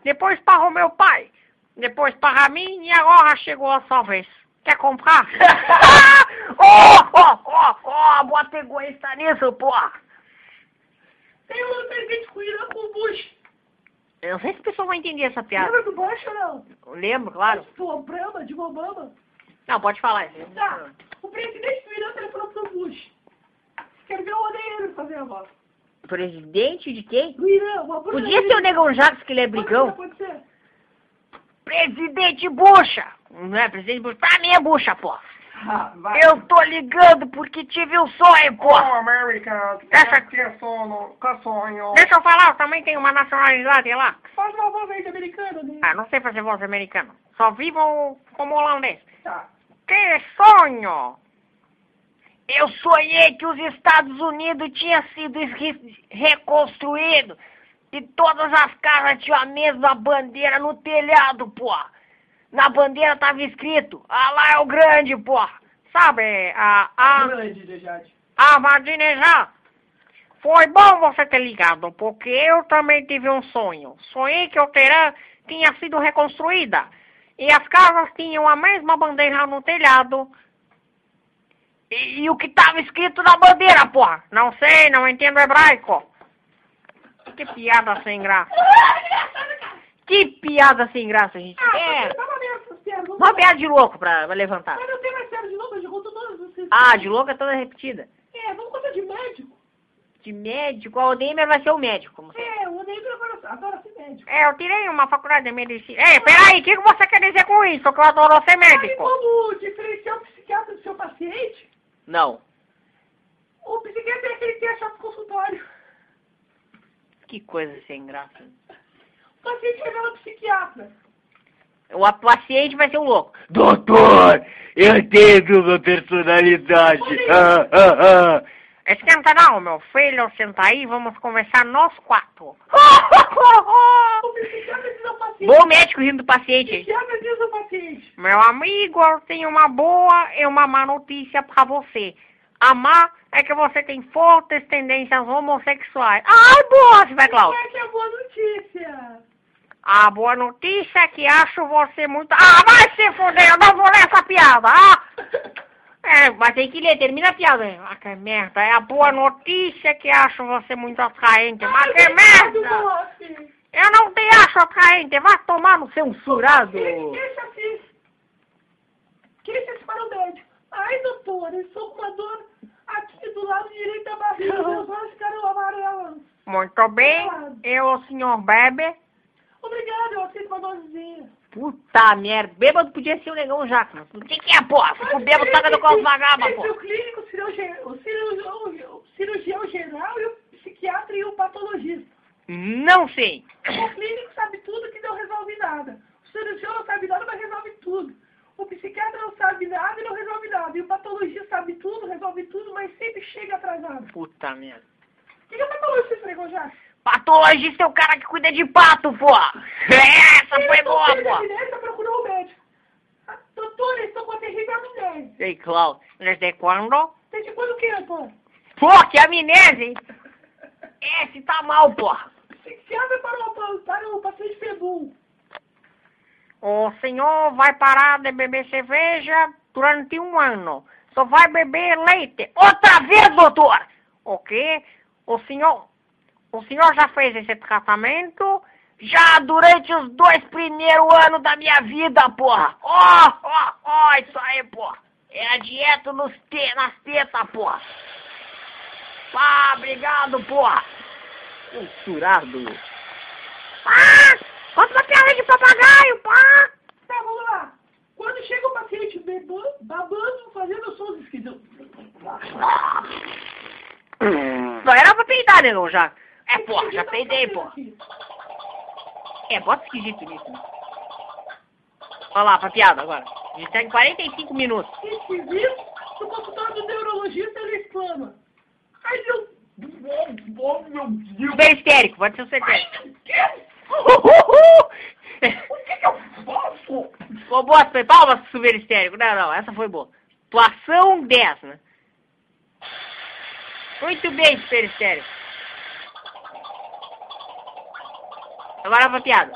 Depois para o meu pai. Depois para mim e agora chegou a sua vez. Quer comprar? oh, oh, oh, oh, bota egoísta nisso, porra. Tem um presente com o Irã com o Bush. Eu não sei se o pessoal vai entender essa piada. Lembra do Bush ou não? Eu lembro, claro. Do Obama, de Obama. Não, pode falar. Tá. O presidente do Irã telefonou pro Bush. Quero ver o odeio fazer a voz. Presidente de quem? Do Irã, uma. Podia ser o Negão Jacques, que ele é brigão. Pode ser. Presidente Bucha! Não é presidente Bucha? Pra mim é Bucha, pô. Ah. Eu tô ligando porque tive um sonho, pô. América, Essa- que é sono, que sonho. Deixa eu falar, eu também tenho uma nacionalidade lá. Faz uma voz aí de americano, né? Ah, não sei fazer voz americana. Só vivo como holandês. Tá. Que sonho! Eu sonhei que os Estados Unidos tinham sido re- reconstruídos e todas as casas tinham a mesma bandeira no telhado, pô. Na bandeira tava escrito, ah lá é o grande, pô. Sabe, a, a, Grande, Dejade. a Madinejá. Foi bom você ter ligado, porque eu também tive um sonho. Sonhei que o Teherã tinha sido reconstruída e as casas tinham a mesma bandeira no telhado. E, e o que estava escrito na bandeira, porra? Não sei, não entendo hebraico. Que piada sem graça. Que piada sem graça, gente. Ah, É, tava vendo essas piadas. Uma piada de louco pra, pra levantar. Mas não tem mais piada de novo, eu já conto todas vocês. Ah, de louco é toda repetida. É, vamos contar de médico. De médico, o Aldemer vai ser o médico, como. É, o Neymar agora adora ser médico. É, eu tirei uma faculdade de medicina. Ei, peraí, o que, que você quer dizer com isso? Que eu adoro ser Sabe médico? como diferenciar o psiquiatra do seu paciente? Não. O psiquiatra é aquele que tem a chave do consultório. Que coisa sem graça. O paciente revela o psiquiatra. O paciente vai ser o louco. Doutor, eu tenho uma personalidade. Ah, ah, ah. Esquenta não, meu filho, senta aí, vamos conversar nós quatro. Bom médico rindo do paciente. ao paciente. Meu amigo, eu tenho uma boa e uma má notícia pra você. A má é que você tem fortes tendências homossexuais. Ai, boa, vai, Cláudio. Essa é a boa notícia. A boa notícia é que acho você muito. Ah, vai se fuder, eu não vou ler essa piada. Ah! É, mas tem que ler, termina a piada. Ah, que merda. É a boa notícia que acho você muito atraente. Mas Ai, que merda! Eu não te acho atraente. Vai tomar no seu furado. Assim. Deixa esse para o médico. Ai, doutora, eu estou com uma dor aqui do lado direito da barriga. Meus olhos ficaram amarelos. Muito bem. Eu, o senhor bebe. Obrigado, eu aceito uma dosezinha. Puta merda. Bêbado podia ser o negão já. O que, que é, porra? Fico bêbado as vagabas, Esse é porra. o clínico, o cirurgião, o cirurgião, o cirurgião geral e o psiquiatra e o patologista. Não sei. O clínico sabe tudo que não resolve nada. O cirurgião não sabe nada, mas resolve tudo. O psiquiatra não sabe nada e não resolve nada. E o patologista sabe tudo, resolve tudo, mas sempre chega atrasado. Puta merda. O que que é patologista, Negão já? Patologista é o cara que cuida de pato, pô. Essa foi boa, pô. Procurou o médico. Ah, Doutor, estou com uma terrível amnésia. Ei, Cláudio, desde quando? Desde quando que é, pô? Pô, que amnésia, hein? Esse tá mal, porra. Psiquiatra para o, para o paciente febu. O senhor vai parar de beber cerveja durante um ano. Só vai beber leite. Outra vez, doutor! O quê? O senhor... O senhor já fez esse tratamento? Já durante os dois primeiros anos da minha vida, porra! Ó, ó, ó, isso aí, porra! É a dieta nos te, nas tetas, porra! Pá, obrigado, porra! Censurado! Pá! Conta uma piada de papagaio, pá! Tá, vamos lá. Quando chega o paciente bebando, babando, fazendo sons esquisitos. Não era pra peidar, negão, já. É, porra, já peidei, porra. É, bota esquisito nisso. Né? Olha lá, pra piada agora. A gente tá em 45 minutos. Esquisito, no consultório do neurologista ele exclama. Ai, meu... Oh, meu Deus. Super histérico, pode ser o secreto. meu Deus. O que que eu faço? Ô, boa, foi palmas pro super histérico. Não, não, essa foi boa. Atuação 10, né? Muito bem, super histérico. Agora pra piada.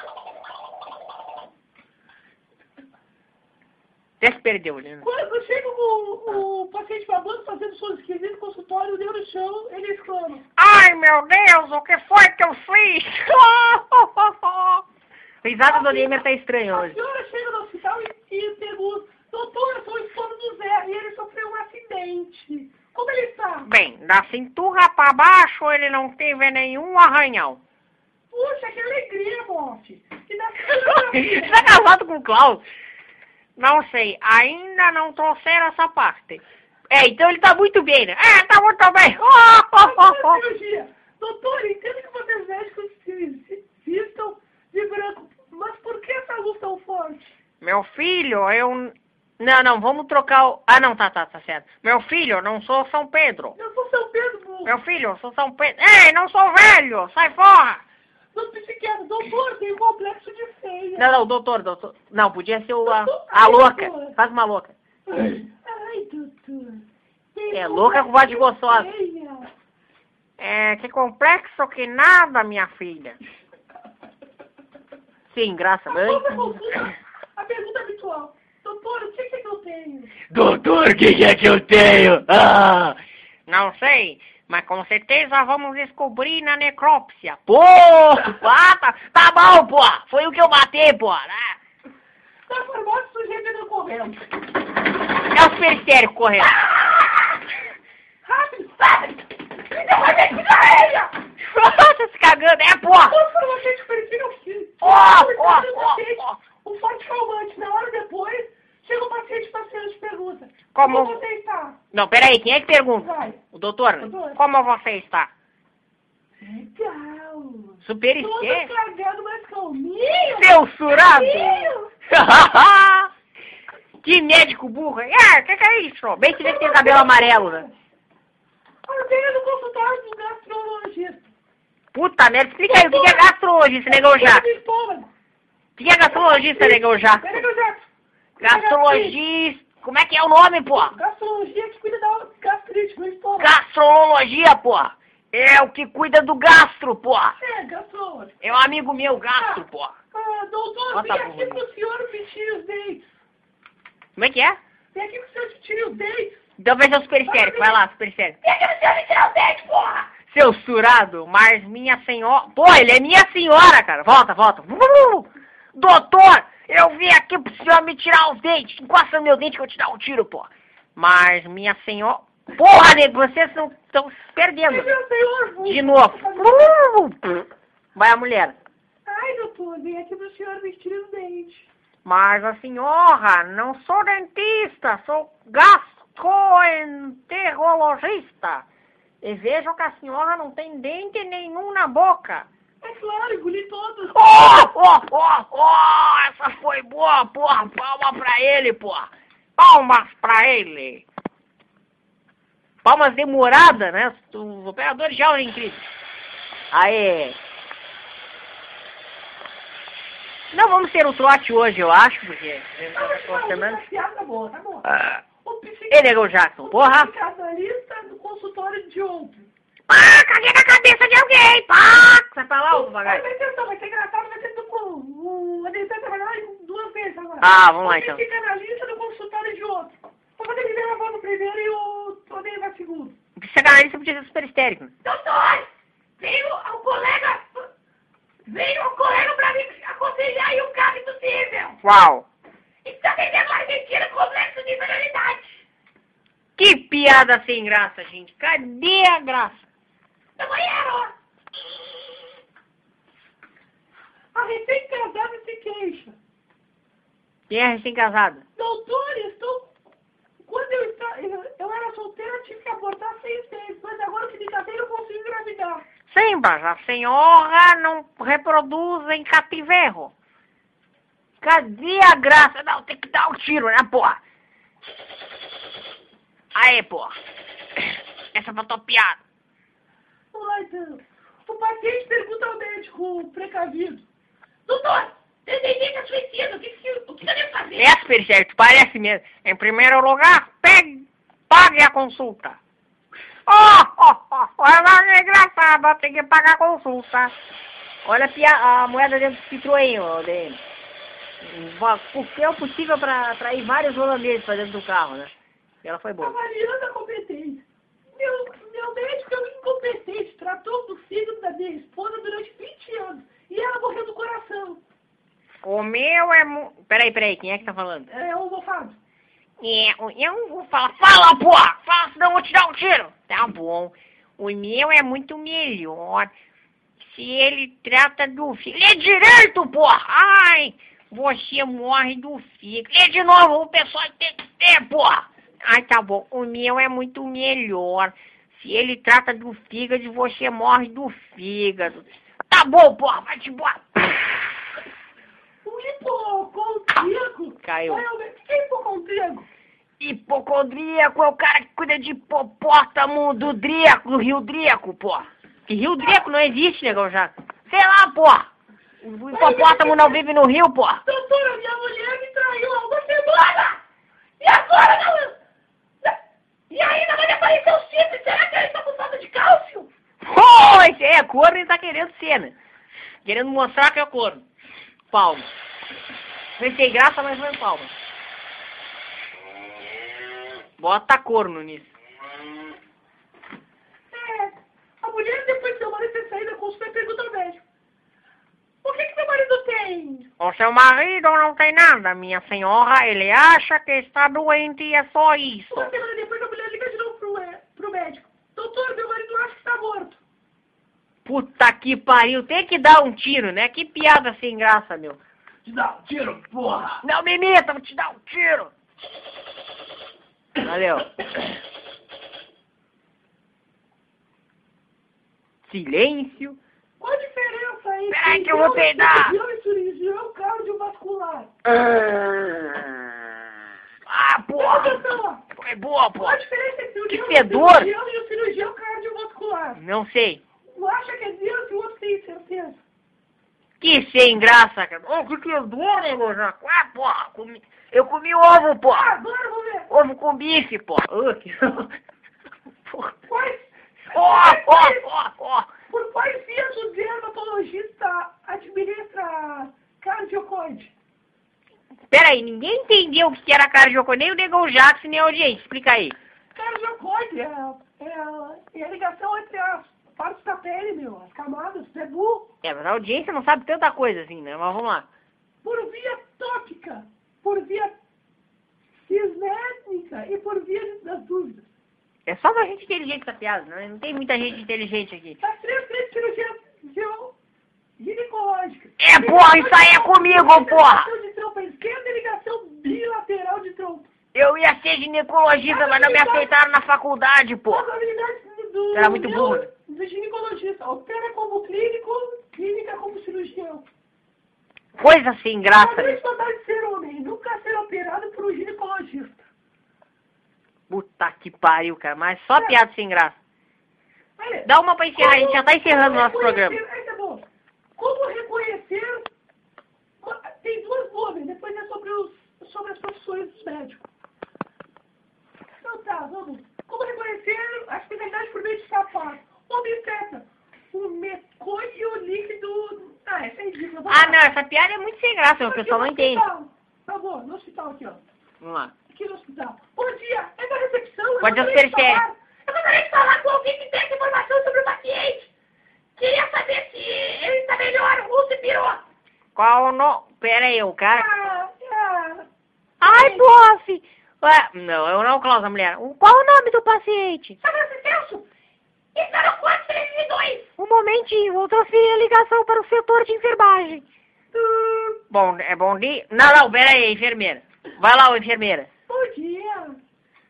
Até se perdeu, né? Quando chega o, o paciente babando fazendo suas esquisitas no consultório, deu no chão, ele exclama. Ai, meu Deus, o que foi que eu fiz? Risada do Neymar tá estranho A hoje. senhora chega no hospital e, e pergunta, doutor, eu sou o esposo do Zé e ele sofreu um acidente. Como ele está? Bem, da cintura pra baixo ele não teve nenhum arranhão. Puxa, que alegria, da Você tá casado com o Klaus? Não sei, ainda não trouxeram essa parte. É, então ele tá muito bem, né? É, tá muito bem. Agora, cirurgia. Doutor, entendo que vocês médicos se vistam de branco, mas por que essa luz tão forte? Meu filho, eu... Não, não, vamos trocar o... Ah, não, tá, tá, tá certo. Meu filho, eu não sou São Pedro. Eu sou São Pedro, Meu filho, eu sou São Pedro. Ei, não sou velho, sai fora. No psiquiatra. Doutor, tem um complexo de feia. Não, não, doutor, doutor. Não, podia ser o, a, a louca. Faz uma louca. Ai, doutor. É, louca com voz de gostosa. É, que complexo que nada, minha filha. Sim, graças a A pergunta habitual. Doutor, o que que eu tenho? Doutor, o que, que é que eu tenho? Ah! Não sei, mas com certeza vamos descobrir na necrópsia. Pô! Ah, tá, tá bom, pô! Foi o que eu bati, pô! né? Na farmácia, o sujeito ainda correndo. É o super histérico correndo. Rápido, rápido! Me deu uma ilha! tá se cagando, é, pô! O farmacêutico verifica o filho. Ó, ó, ó, ó. Um forte calmante. Na hora depois, chega o paciente paciente pergunta. Como- Como você está? Não, peraí, quem é que pergunta? Vai. O doutor? Doutor. Como você está? Legal. Super Todo histérico? cagado, mas calminho. Seu surado! Calminho. que médico burro! Ah, o que, que é isso? Bem que vê que tem cabelo amarelo, né? Ordena no consultório do gastrologista. Puta merda, explica aí o que que é gastrologista, negão já. O que é gastrologista, negão já? Peraí, meu Jackson. Gastrologista. Como é que é o nome, pô? Gastrologia que cuida da gastrite no estômago. Gastrologia, pô. É o que cuida do gastro, pô. É, gastrólogo. É um amigo meu, gastro, pô. Ah, doutor, Bota vem aqui pro senhor me os dentes. Como é que é? Vem aqui pro senhor tire os dentes. Então vai ser o super histérico, vai lá, super histérico. Vem aqui pro senhor me os dentes, porra. Seu surado, mas minha senhora... Pô, ele é minha senhora, cara. Volta, volta. Doutor, eu vim aqui pro senhor me tirar os dentes. Encosta no meu dente que eu te dar um tiro, pô. Mas minha senhora... Porra, nego, vocês estão se perdendo. De novo. Vai a mulher. Ai, doutor, vem aqui pro senhor me tirar os dentes. Mas a senhora, não sou dentista, sou gastroenterologista. E vejo que a senhora não tem dente nenhum na boca. É claro, engoli todos. Oh, oh, oh, oh, essa foi boa, porra. Palma pra ele, porra. Palmas pra ele. Palmas demoradas, né? Os operadores já olham incrível. Aê. Não vamos ter o trote hoje, eu acho, porque... Ah, semana. essa piada tá tá boa. Ah. Ei, Negão Jackson, porra. O psicanalista do consultório de ontem. Pá, caguei na cabeça de alguém, pá. Sai pra lá, ô Vai devagar. ser, então, vai ser engraçado, vai ser duplo. O Ademir vai lá duas vezes agora. Ah, vamos lá, então. O psicanalista do consultório de ontem. Vou fazer ele gravar no primeiro e o Ademir vai segundo. O psicanalista podia ser super histérico. Doutor, veio um colega, veio um colega pra me aconselhar e um caso impossível. Uau. Está vendendo uma Argentina complexo de inferioridade. Que piada sem graça, gente. Cadê a graça? No banheiro. A recém-casada se queixa. Quem é recém-casada? Doutor, estou. Quando eu, está... eu, era solteira, tive que abortar seis vezes, mas agora que me casei, eu consigo engravidar. Sim, mas a senhora não reproduz em cativeiro. Cadê a graça? Não, tem que dar um tiro, né, porra? Aí, porra. Essa foi piada. Vamos lá, então. O paciente pergunta ao médico precavido. Doutor, tendência suicida, o que, o que eu devo fazer? É, super certo, parece mesmo. Em primeiro lugar, pegue, pague a consulta. Oh, oh, oh, é engraçado, tem que pagar a consulta. Olha a, a moeda dentro do Citroën, ó, DM. Porque é o possível para atrair vários holandeses pra dentro do carro, né? E ela foi boa. Avaliando a competência. Meu, meu médico é um incompetente. Tratou do fígado da minha esposa durante 20 anos. E ela morreu do coração. O meu é... Mu... Peraí, peraí, quem é que tá falando? É o mofado. É, eu não vou falar. Fala, porra! Fala, senão eu vou te dar um tiro. Tá bom. O meu é muito melhor. Se ele trata do fígado. Lê direito, porra! Ai! Você morre do fígado. Lê de novo, o pessoal tem que ter, porra! Ai, tá bom. O meu é muito melhor. Se ele trata do fígado, você morre do fígado. Tá bom, porra, vai te embora. O hipocondríaco. Caiu. É o? O que é hipocondríaco? Hipocondríaco é o cara que cuida de hipopótamo do Dríaco, do Rio Dríaco, porra. Que Rio Dríaco não existe, negão, já. Sei lá, porra. O hipopótamo não vive no rio, porra. Doutora, minha mulher me traiu há uma semana! E agora, não... E ainda vai me aparecer o chifre? Será que ele está com falta de cálcio? Esse aí é corno e tá querendo ser, né? Querendo mostrar que é corno. Palma. Foi sem graça, mas foi palma. Bota corno nisso. É, a mulher depois que seu marido ter saído da consulta pergunta ao médico. O que que meu marido tem? O seu marido não tem nada, minha senhora. Ele acha que está doente e é só isso. Uma semana depois a mulher liga de novo pro, é, pro médico. Doutor, meu marido acha que está morto. Puta que pariu, tem que dar um tiro, né? Que piada sem graça, meu. Te dá um tiro, porra! Não me imita, vou te dar um tiro. Valeu. Silêncio. Qual a diferença entre Peraí que eu vou peidar. cirurgião e cirurgião cardiovascular? Ah, porra. Atenção, Foi boa, Qual a porra. diferença entre o Que fedor. cirurgião e o cirurgião cardiovascular? Não sei. Um acha que é Deus e o outro tem certeza. Que sem graça, cara. Ô, que que dor, nego, já. Ah, porra. Comi... Eu comi ovo, Ah, porra. agora vamos ver. Ovo com bife, porra. Ah, que... Porra. Quais, Ó, ó, ó, ó. Por quais vias o dermatologista administra cardiocoide? Peraí, ninguém entendeu o que era cardiocô, nem o Negão Jackson, nem a audiência. Explica aí. Cardiocoide é, é, a- é a ligação entre as partes da pele, meu, as camadas, é burro. É, mas a audiência não sabe tanta coisa assim, né? Mas vamos lá. por via tópica, por via cisnética e por via das dúvidas. É só pra gente inteligente essa piada, né? Não tem muita gente inteligente aqui. As três cirurgias geo- ginecológicas. É, porra, isso aí é comigo, porra! Ligação de trompa esquerda e ligação bilateral de trompa. Eu ia ser ginecologista, mas não me aceitaram na faculdade, porra. do, Era muito burro, né? do ginecologista. Opera como clínico, clínica como cirurgião. Coisa sem graça, Talvez né? vontade de ser homem, nunca ser operado por um ginecologista. Puta que pariu, cara. Mas só piada sem graça. Olha, Dá uma pra encerrar, a gente já tá encerrando o nosso programa. Essa é boa. Como reconhecer... Tem duas boas, depois é sobre, os, sobre as profissões dos médicos. Então tá, vamos. Como reconhecer a especialidade por meio de sapato? Obstetra. O mecônio líquido... Ah, essa é ridícula. vamos Ah, não, essa piada é muito sem graça, o pessoal não entende. Tá bom, no hospital aqui, ó. Vamos lá. Aqui no hospital. Bom dia, é da recepção. Eu Pode falar- Eu gostaria de falar com alguém que tem informação sobre o paciente. Queria saber se ele está melhor ou se pirou. Qual o nome? Pera aí, o cara... Ah, ah, Ai, prof! Ué, não, eu não, Cláudia, mulher. Qual o nome do paciente? Sabe Celso? Esse era o 432. Um momentinho, vou transferir a ligação para o setor de enfermagem. Hum, bom, é bom dia? Não, não, pera aí, enfermeira. Vai lá, ô enfermeira. Bom dia.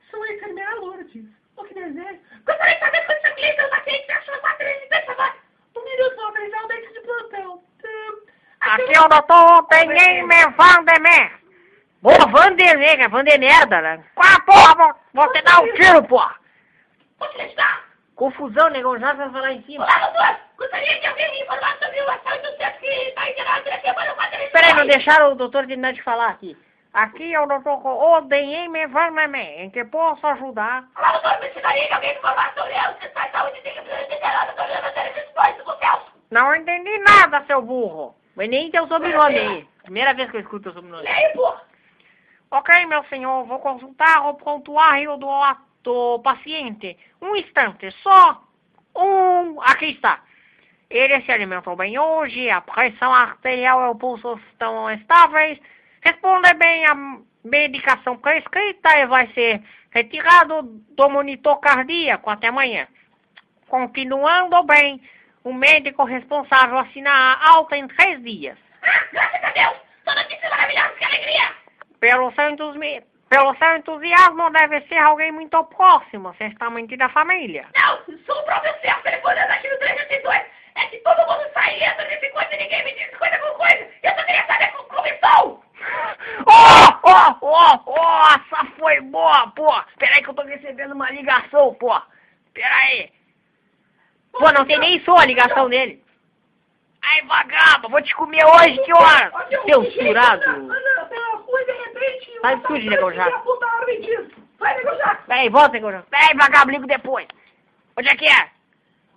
Sou a enfermeira Lourdes. O que deseja? Gostaria de saber cliente é o paciente da sua 432, por favor. viu só, mas é o dente de plantão. Hum, Aqui é o doutor Tenheme Vandemer. Boa, Vandemer, que é Vandemerda, né? Qual a porra? Vou, vou te dar um tiro, porra. Ele está? Confusão, negão, já vai falar em cima. Olá, doutor! Gostaria de alguém me informar sobre o ação do que está internado na semana. Peraí, não deixaram o doutor terminar de falar aqui. Aqui é o doutor Odenheme Vandemer, em que posso ajudar. De alguém me sobre o centro de do Celso. Não entendi nada, seu burro. Mas nem teu sobrenome aí. Primeira vez que eu escuto teu sobrenome. Leia, porra! Ok, meu senhor, vou consultar o prontuário do, do paciente. Um instante, só um. Aqui está. Ele se alimentou bem hoje, a pressão arterial e o pulso estão estáveis, responde bem à medicação prescrita e vai ser retirado do monitor cardíaco até amanhã. Continuando bem, o médico responsável assina a alta em três dias. Ah, graças a Deus! São notícias maravilhosas, que alegria! Pelo seu, entusi- pelo seu entusiasmo, deve ser alguém muito próximo, certamente da família. Não, sou o próprio Celso, telefonando aqui no 302. É que todo mundo sai e entra nesse coisa e ninguém me diz coisa com coisa. E eu só queria saber como, estou. Ó, ó, ó, ó, essa foi boa, pô. Peraí que eu tô recebendo uma ligação, pô. Peraí. Pô, não tem nem som a ligação dele. Ai, vagaba, vou te comer hoje, que um Seu surado. Sai do estúdio, Negão me diz, Vai, Negão Jaco! Peraí, volta, Negão. Peraí, vagabundo, ligo depois. Onde é que é?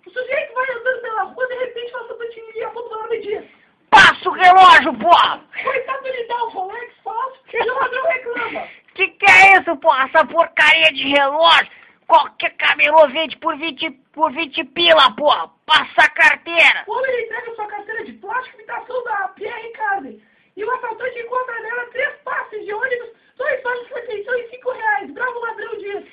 O sujeito vai andando pela rua, de repente o assaltante me aponta a arma e diz, Passa o relógio, porra. Coitado, ele dá o Rolex falso e o ladrão reclama. Que que é isso, porra? Essa porcaria de relógio? Qualquer camelô vende por 20, por 20 pila, porra. Passa a carteira. O homem entrega sua carteira de plástico, imitação da Pierre Carne. E o assaltante encontra nela três passes de ônibus, dois vales de refeição e cinco reais. Bravo ladrão diz.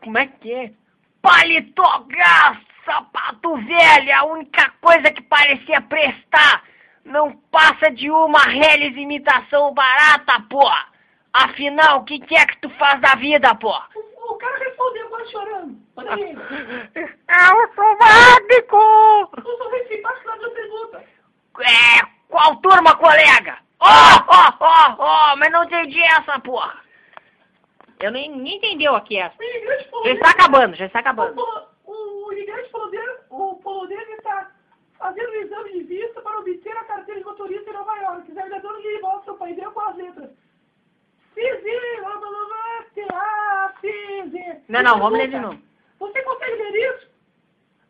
Como é que é? Paletó gás, sapato velho, a única coisa que parecia prestar. Não passa de uma reles imitação barata, porra. Afinal, o que, que é que tu faz da vida, porra? O, o cara respondeu quase chorando. Olha aí. Eu sou médico. O sorriso simpático, o ladrão pergunta. É, qual turma, colega? Ó, ó, ó, ó, mas não entendi essa, porra. Eu nem, nem entendeu aqui essa. Já está acabando, já está acabando. O polonês, o polonês está fazendo um exame de vista para obter a carteira de motorista em Nova York. O examinador lhe mostra o painel com as letras. Fizi, blá, blá, blá, Fizi. Não, não, vamos ler de novo. Você consegue ler isso?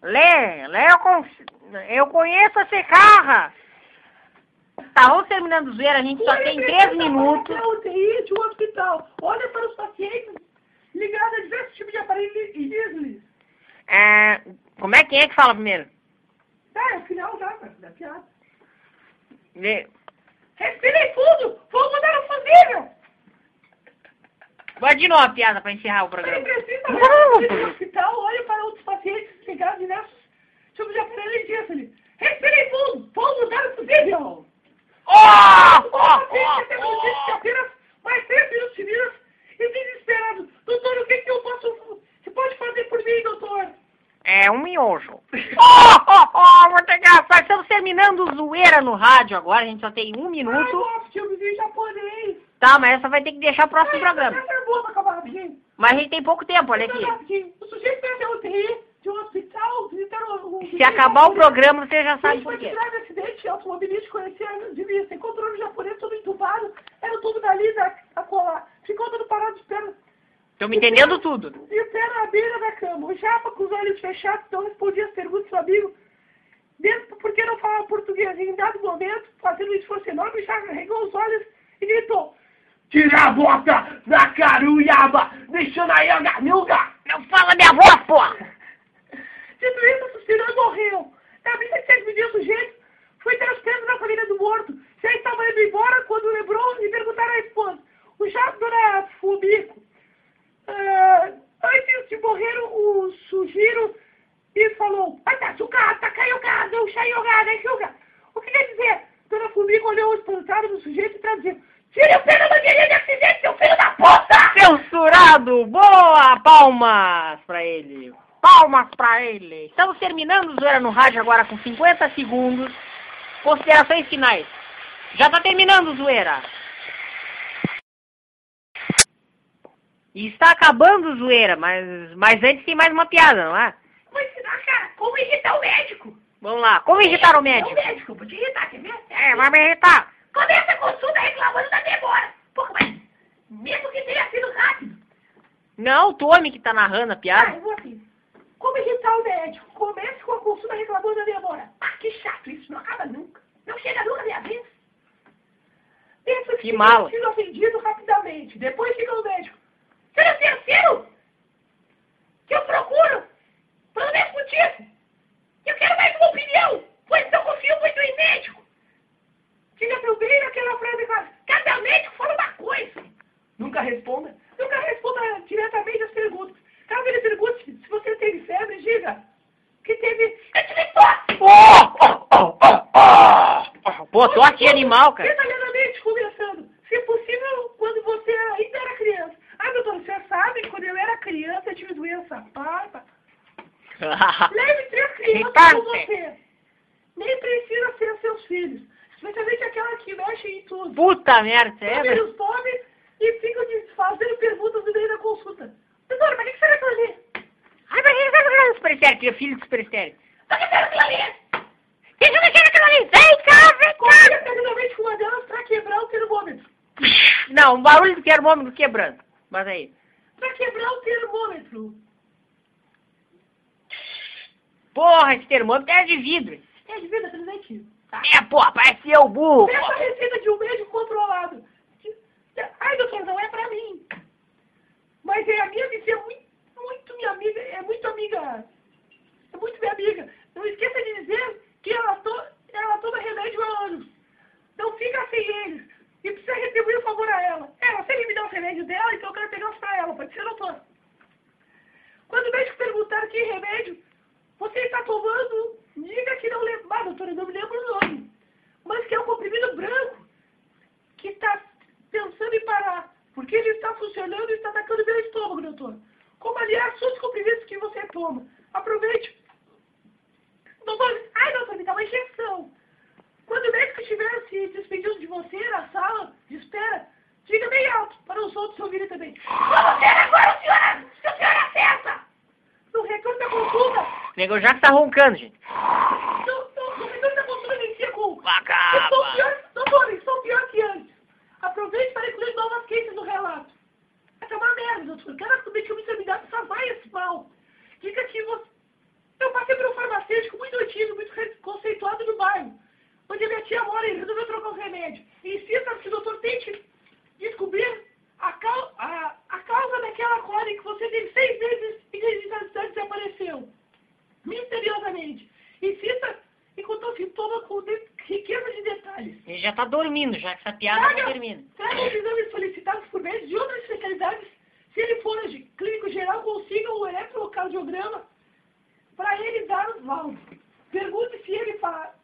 Lê, lê, eu, con- eu conheço esse carro. Tá, vamos terminando o zoeira, a gente só tem três minutos. na UTI de um hospital. Olha para os pacientes ligados a diversos tipos de aparelho e diz-lhes. É, como é que é que fala primeiro? Tá, é o final já, da piada. Lê. Respirem fundo! Vou mudar o fusível! Vai de novo a piada pra encerrar o Ele programa. precisa no hospital, olha para outros pacientes ligados diversos tipos de aparelho e diz-lhe. Respirem fundo! Vou mudar o fusível! Ó, O paciente tem notícia apenas mais três minutos seguidos e desesperado. Doutor, o que, que eu posso... Você pode fazer por mim, doutor? É um miojo. Ó, ó, muito engraçado. Estamos terminando zoeira no rádio agora, a gente só tem um Ai, minuto. nossa, filmezinho japonês. Tá, mas essa vai ter que deixar o próximo programa. Essa é boa pra acabar. Mas a gente tem pouco tempo, olha aqui. Rapidinho. O sujeito UTI de um hospital. Se acabar o programa, você já sabe por quê. grave acidente automobilístico conhecia anos de vista. Encontrou no japonês todo entubado. Era o tubo dali da colar. Ficou todo parado de perna. Tô me entendendo tudo. E o pé na beira da cama. O japa com os olhos fechados não respondia as perguntas do amigo. Mesmo porque não falava português. Em dado momento, fazendo um esforço enorme, já arregou os olhos e gritou. Tira a bota da caruiaba, deixando a yanga. Não fala minha voz, porra! Dito isso, suspirou e morreu. Na 27 dias o sujeito foi pés na família do morto. Já estava indo embora quando lembrou e perguntaram à esposa. O jato dona Fubico. Ah, antes de morrer, o sugiro e falou: Ai, tá sucata, tá caiu gado, o chaiogada, enxuga. O que quer dizer? Dona Fubico olhou espantado no sujeito e traduziu: Tire o pé da bandeirinha de acidente, seu filho da puta! Censurado! Boa! Palmas pra ele! Palmas! pra ele. Estamos terminando o Zoeira no Rádio agora com 50 segundos. Considerações finais. Já tá terminando o Zoeira. E está acabando Zoeira, mas, mas antes tem mais uma piada, não é? Vou ensinar, cara, como irritar o médico. Vamos lá. Como irritar o médico? o médico, vou te irritar, quer ver? É, vai me irritar. Começa a consulta reclamando da demora. Porra, mas mesmo que tenha sido rápido. Não, o Tommy que tá narrando a Ah, piada. eu vou assim. Como irritar o médico? Comece com a consulta reclamando da demora. Ah, que chato, isso não acaba nunca. Não chega nunca a minha vez. Pensa Que que mala. sido atendido rapidamente. Depois fica o médico. Ser o terceiro que eu procuro pelo mesmo motivo. Eu quero mais uma opinião, pois não confio muito em médico. Fica também aquela frase clara. Cada médico fala uma coisa. Nunca responda. Nunca responda diretamente as perguntas. Caso ele pergunte se você teve febre, diga que teve... Eu tive tosse. Oh, oh, oh, oh, oh. Pô, tosse animal, cara. Detalhadamente começando. Se possível, quando você ainda era criança. Doutor, você sabe que quando eu era criança eu tive doença parva. Leve três crianças com você. Nem precisa ser seus filhos. Especialmente aquela que mexe em tudo. Puta merda, você é? os tome e ficam fazendo perguntas no meio da consulta. Doutor, mas o que será que eu li? Ai, mas ele vai Estéreo, que é filho do Super Estéreo. Só que eu quero aquilo ali. Deixa eu mexer naquilo ali. Vem cá, vem cá. tecnicamente com uma delas pra quebrar o termômetro. Não, o barulho do termômetro quebrando. Mas aí. Pra quebrar o termômetro. Porra, esse termômetro é de vidro. É de vida transmitido. Tá? É, porra, parece eu burro. Peça a receita de um médico controlado. Ai, doutor, não é pra mim. Mas é a minha vizinha, muito, muito minha amiga, é muito amiga. É muito minha amiga. Não esqueça de dizer que ela, to, ela toma remédio há anos. Não fica sem eles. E precisa retribuir o favor a ela. Ela sempre me dá os remédios dela, então eu quero pegar os pra ela. Pode ser, doutor? Quando o médico perguntar que remédio você está tomando, diga que não lembra. Ah, doutora, eu não me lembro o nome. Mas que é um comprimido branco que está pensando em parar. Porque ele está funcionando e está atacando meu estômago, doutor. Como, aliás, os comprimidos que você toma. Aproveite. Doutor, ai, doutor, me dá uma injeção. Quando o médico estiver se despedindo de você na sala de espera, diga bem alto para os outros ouvirem também. Vamos ver agora, senhora, se o senhor acerta. No retorno da consulta, O nego já tá roncando, gente. no, no, no retorno da consulta, inicia com Acaba. Estou pior, doutor, estou pior que antes. Aproveite para incluir novas queixas no relato. Essa é uma merda, doutor. Cada submetido me dá só vai esse mal. Diga que você... Eu passei por um farmacêutico muito antigo, muito re- conceituado no bairro, onde minha tia mora e resolveu trocar os remédios. Insista que o doutor tente descobrir a, cau... a... a causa daquela cólica que você teve seis meses e que desapareceu. Misteriosamente. Insista e contou sintoma com de... riqueza de detalhes. Ele já tá dormindo, já que essa piada não termina. Traga os exames solicitados por médicos de outras especialidades. Se ele for de clínico geral, consiga o eletrocardiograma para ele dar os laudos. Pergunte se ele fa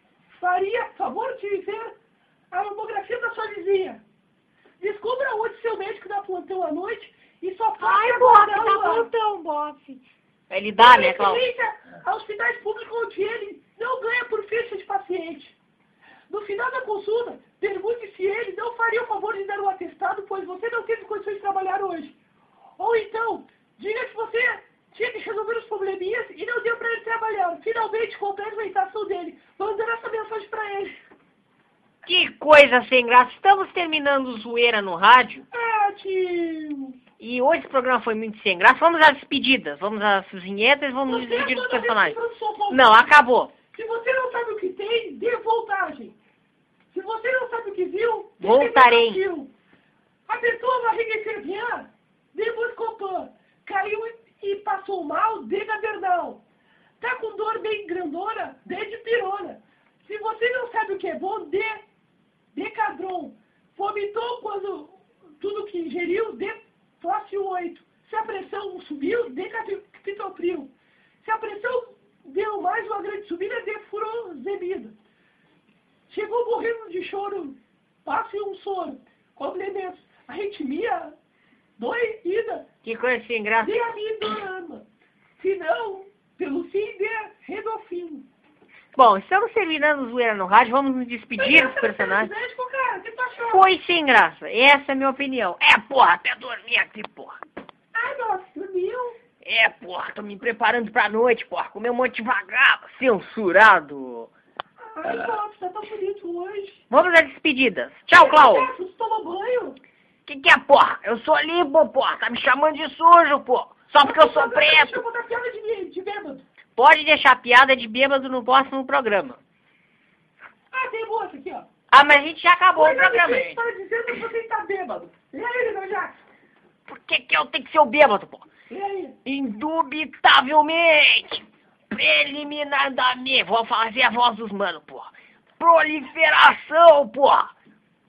faria favor de ver a mamografia da sua vizinha. Descubra onde seu médico dá plantão à noite e só pode Ai, bofe, tá plantão, bofe. Ele dá, né, Cláudio? Referência a hospitais públicos onde ele não ganha por ficha de paciente. No final da consulta, pergunte se ele não faria o favor de dar um atestado, pois você não teve condições de trabalhar hoje. Ou então, diga que você tinha que resolver os probleminhas e não deu para ele trabalhar. Finalmente, complete a orientação dele, mandando essa mensagem para ele. Sem graça. Estamos terminando zoeira no rádio. Ah. E hoje o programa foi muito sem graça. Vamos às despedidas. Vamos às vinhetas e vamos nos despedir dos toda vez personagens. Não, acabou. Se você não sabe o que tem, dê voltagem. Se você não sabe o que viu, dê Voltarei. negativo. Apertou a barriga e fervian, dê Buscopan. Caiu e, e passou mal, dê Gabernal. Tá com dor bem grandona, dê de pirona. Se você não sabe o que é bom, dê Decadron. Vomitou quando tudo que ingeriu, dê Fóssil 8. Se a pressão subiu, dê Capitopril. Se a pressão deu mais uma grande subida, dê Furosemida. Chegou morrendo de choro, passe um soro. Complementos, sem graça. Se não, pelo fim de Redolfinho. Bom, estamos terminando zoeira no rádio, vamos nos despedir dos personagens. Foi sem graça, essa é a minha opinião. É, porra, até dormir aqui, porra. Ai, nossa, dormiu? É, porra, tô me preparando pra noite, porra. Comer um monte de vagabundo, censurado. Ai, nossa, tá bonito hoje. Vamos às despedidas. Tchau. Tu tomou banho? Que que é, porra? Eu sou limpo, porra. Tá me chamando de sujo, porra. Só porque eu sou preto. Pode deixar piada de bêbado no próximo programa. Ah, tem outra aqui, ó. Ah, mas a gente já acabou o programa, gente. está dizendo que você está bêbado. E aí? Por que que eu tenho que ser o bêbado, porra? E aí? Indubitavelmente, preliminarmente, vou fazer a voz dos manos, porra. Proliferação, porra.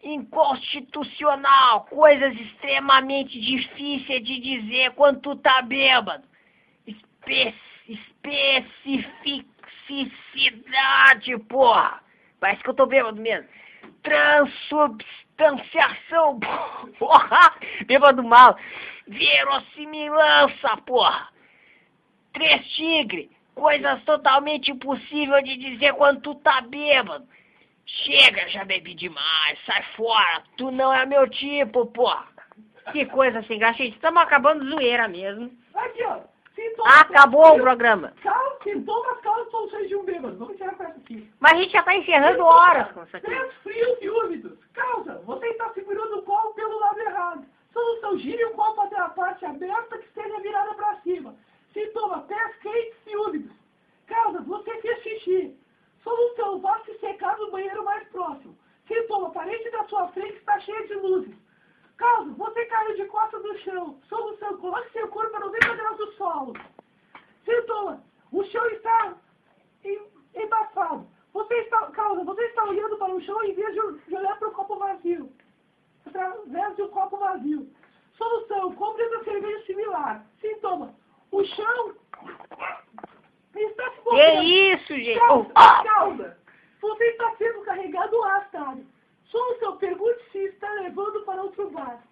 Inconstitucional, coisas extremamente difíceis de dizer quando tu tá bêbado. Espe especificidade, porra. Parece que eu tô bêbado mesmo. Transubstanciação, porra. Bêbado mal. Verossimilança, porra. Três tigre. Coisas totalmente impossíveis de dizer quando tu tá bêbado. Chega, já bebi demais. Sai fora. Tu não é meu tipo, porra. Que coisa graça. Gente, estamos acabando zoeira mesmo. Aqui, ó. Sintomas. Acabou o programa. Cal, sintomas causam soluções de um bêbado. Vamos tirar essa aqui. Mas a gente já tá encerrando horas com isso aqui. Pés frios e úmidos. Causa, você está segurando o copo pelo lado errado. Solução, gire o copo até a parte aberta que esteja virada para cima. Sintoma, pés quentes e úmidos. Causa, você fez xixi. Solução, vá se secar no banheiro mais próximo. Sintoma, parede da sua frente está cheia de luzes. Causa, você caiu de costas no chão. Solução, coloque seu corpo a 90 graus do solo. Sintoma, o chão está em- embaçado. Você está, causa, você está olhando para o chão em vez de olhar para o copo vazio. Através de um copo vazio. Solução, compre uma cerveja similar. Sintoma, o chão está Que movendo. isso, gente? Oh, ah. causa, você está sendo carregado arrastado. Solução, pergunte se está levando para outro bar.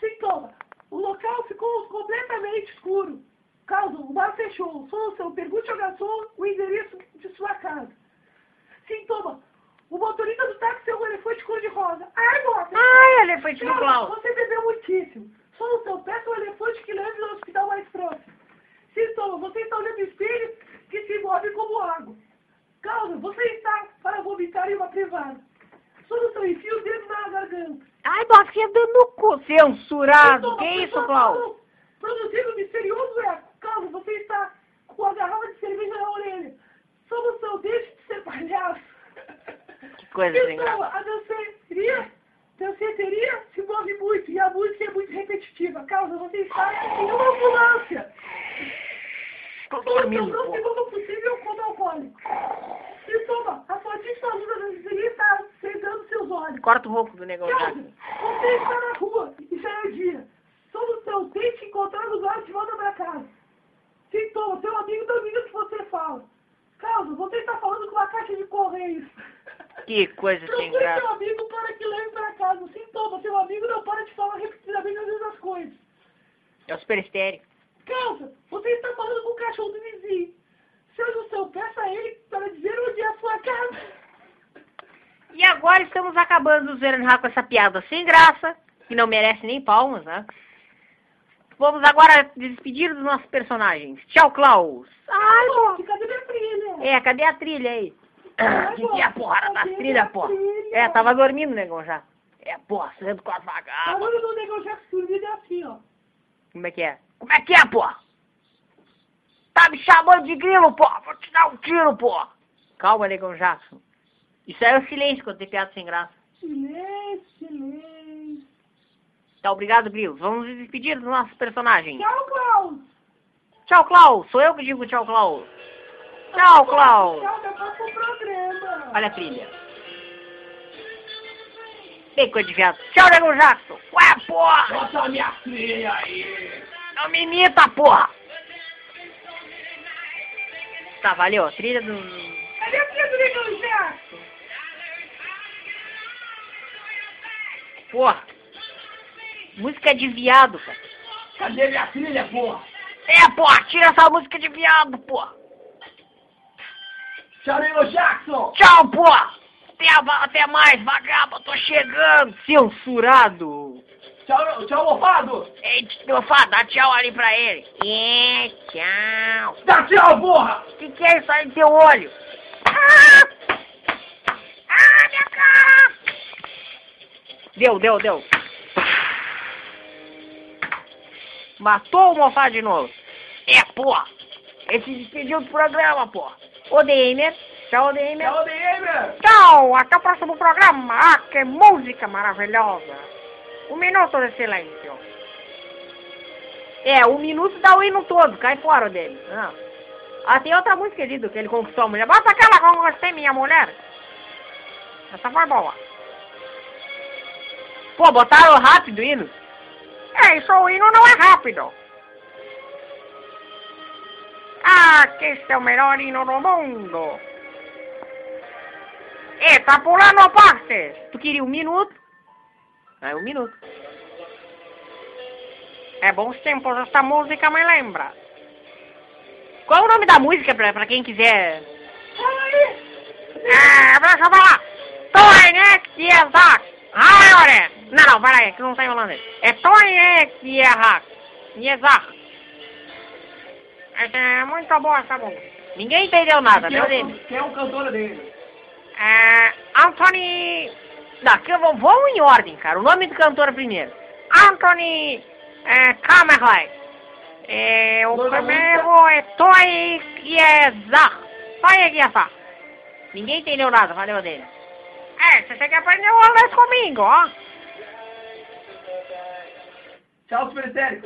Sintoma, o local ficou completamente escuro. Causa, o bar fechou. Solução, pergunte ao garçom o endereço de sua casa. Sintoma, o motorista do táxi é um elefante cor-de-rosa. Ai, nossa! Ai, elefante no clau. você bebeu muitíssimo. Solução, peça um elefante que leve ao hospital mais próximo. Sintoma, você está olhando o espelho que se move como água. Causa, você está para vomitar em uma privada. Solução, enfia o dedo na garganta. Ai, tá fedendo no cu. Censurado. Que isso, pessoa falou, Produzindo misterioso eco. Causa, você está com a garrafa de cerveja na orelha. Solução, deixe de ser palhaço. Que coisa graça. Sintoma, a danceteria, danceteria se move muito e a música é muito repetitiva. Causa, você está em uma ambulância. Não pô. segundo possível como alcoólico. Sintoma, a fortíssima luz da danceteria está cegando seus olhos. Corta o rouco do negócio. Você está na rua e já é dia. Solução, tente encontrar lugar de volta para casa. Sintoma, seu amigo o que você fala. Causa, você está falando com uma caixa de correios. Que coisa sem Procure seu graça. amigo para que leve para casa. Sintoma, seu amigo não para de falar repetidamente as mesmas coisas. É o super Causa, você está falando com o cachorro do vizinho. Solução, peça a ele para dizer onde é a sua casa. E agora estamos acabando o Zero com essa piada sem graça, que não merece nem palmas, né? Vamos agora despedir dos nossos personagens. Tchau, Klaus. Ai, Ai, cadê minha trilha? É, cadê a trilha aí? Ai, Que que é a porra da trilha, trilha? É, tava dormindo, negão, já. É, porra, cedo com as A vagadas. hora do negócio já dormido é assim, ó. Como é que é? Como é que é, porra? Tá me chamando de grilo, porra? Vou te dar um tiro, porra. Calma, negão Jackson. Isso aí é o silêncio quando tem piada sem graça. Silêncio, silêncio. Tá, obrigado, Grilo. Vamos nos despedir dos nossos personagens. Tchau, Klaus. Tchau, Klaus. Sou eu que digo tchau, Klaus. Tchau, Klaus. Tchau, próximo programa. Olha a trilha. Bem coisa de viado. Tchau, negão Jackson. Ué, porra. Bota a minha trilha aí. Não me imita, porra. Tá, valeu. Trilha do... Cadê a trilha do Negão Jackson? Porra. Música de viado, cara. Cadê minha trilha, porra? É, porra. Tira essa música de viado, porra. Tchau, Jackson! Tchau, pô! Até, a- até mais, vagabundo, tô chegando! Censurado! Tchau, tchau, mofado! Ei, mofado, dá tchau ali pra ele. É, tchau. Dá tchau, porra! O que, que é isso aí no teu olho? Ah! Ah, minha cara! Deu, deu, deu. Matou o mofado de novo. É, porra. Ele se despediu do programa, porra. Ô, Tchau, Damer. Tchau, Damer! Tchau, até o próximo programa. Ah, que música maravilhosa. Um minuto de silêncio. É, um minuto dá o hino todo, cai fora dele. Ah, ah tem outra música ali do que ele conquistou a mulher. Bota aquela que eu gostei, minha mulher. Essa foi boa. Pô, botaram rápido o hino. É, isso o hino não é rápido. Ah, que esse é o melhor hino do mundo. É, tá pulando a parte. Tu queria um minuto? É um minuto. É bons tempos, essa música me lembra. Qual é o nome da música pra, pra quem quiser? É, deixa eu falar. Ah, olha. Não, não, peraí, que não tá holandês. É Toinek Yezak. É muito boa essa música. Ninguém entendeu nada, Quem meu é, Deus. quem é o cantor dele? É, Anthony. Não, vou, vamos em ordem, cara. O nome do cantor primeiro. Anthony é, Kamerley. É, o primeiro é Toy Yezar. Toy Yezar. Ninguém entendeu nada, valeu dele. É, você tem que aprender o holandês comigo, ó. Tchau, Super Estéreo!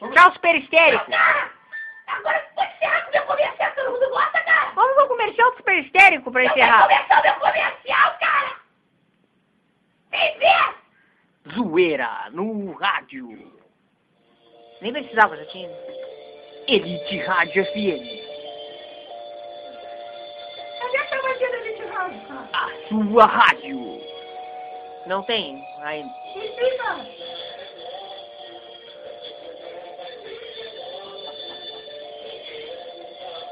Tchau, super histérico. Agora pode encerrar com meu comercial, todo mundo cara. Vamos ao comercial do super histérico pra Eu encerrar. começar o meu comercial, cara. Vem ver. Zoeira no rádio. Nem precisava, já tinha. Elite Rádio FM. Cadê a chamadinha da gente rádio, cara? A sua rádio. Não tem ainda. Me explica.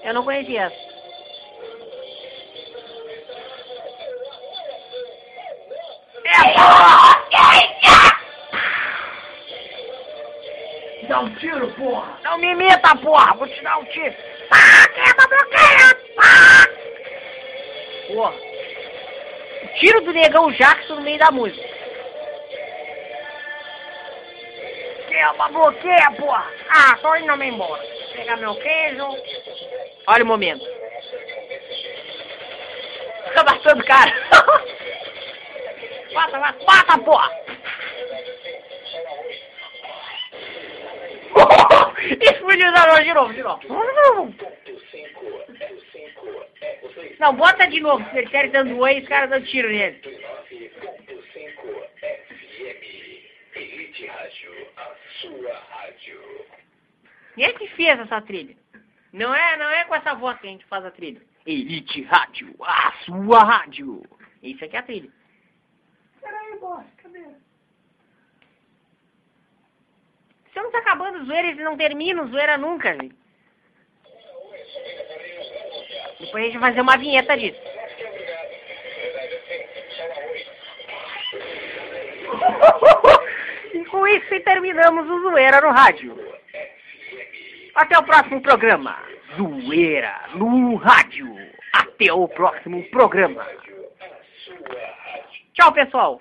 Eu não conhecia essa. Dá um tiro, porra! Não me imita, porra! Vou te dar um tiro. Ah, quebra bloqueia! Ah! Porra. O tiro do negão Jackson no meio da música. Quebra bloqueia, porra! Ah, tô indo me embora. Pegar meu queijo. Olha o momento. Fica bastando cara. Mata, mata, mata, porra! Explodiu da noite de novo, de novo. Não, bota de novo, se ele quer dando oi, os caras dando tiro nele. Quem é que fez essa trilha? Não é, não é com essa voz que a gente faz a trilha. Elite Rádio, a sua rádio. Isso aqui é a trilha. Peraí, boss, cadê? Tá acabando zoeira, eles não terminam zoeira nunca, gente. Depois a gente vai fazer uma vinheta disso. e com isso terminamos o Zoeira no rádio. Até o próximo programa. Zoeira no rádio. Até o próximo programa. Tchau, pessoal.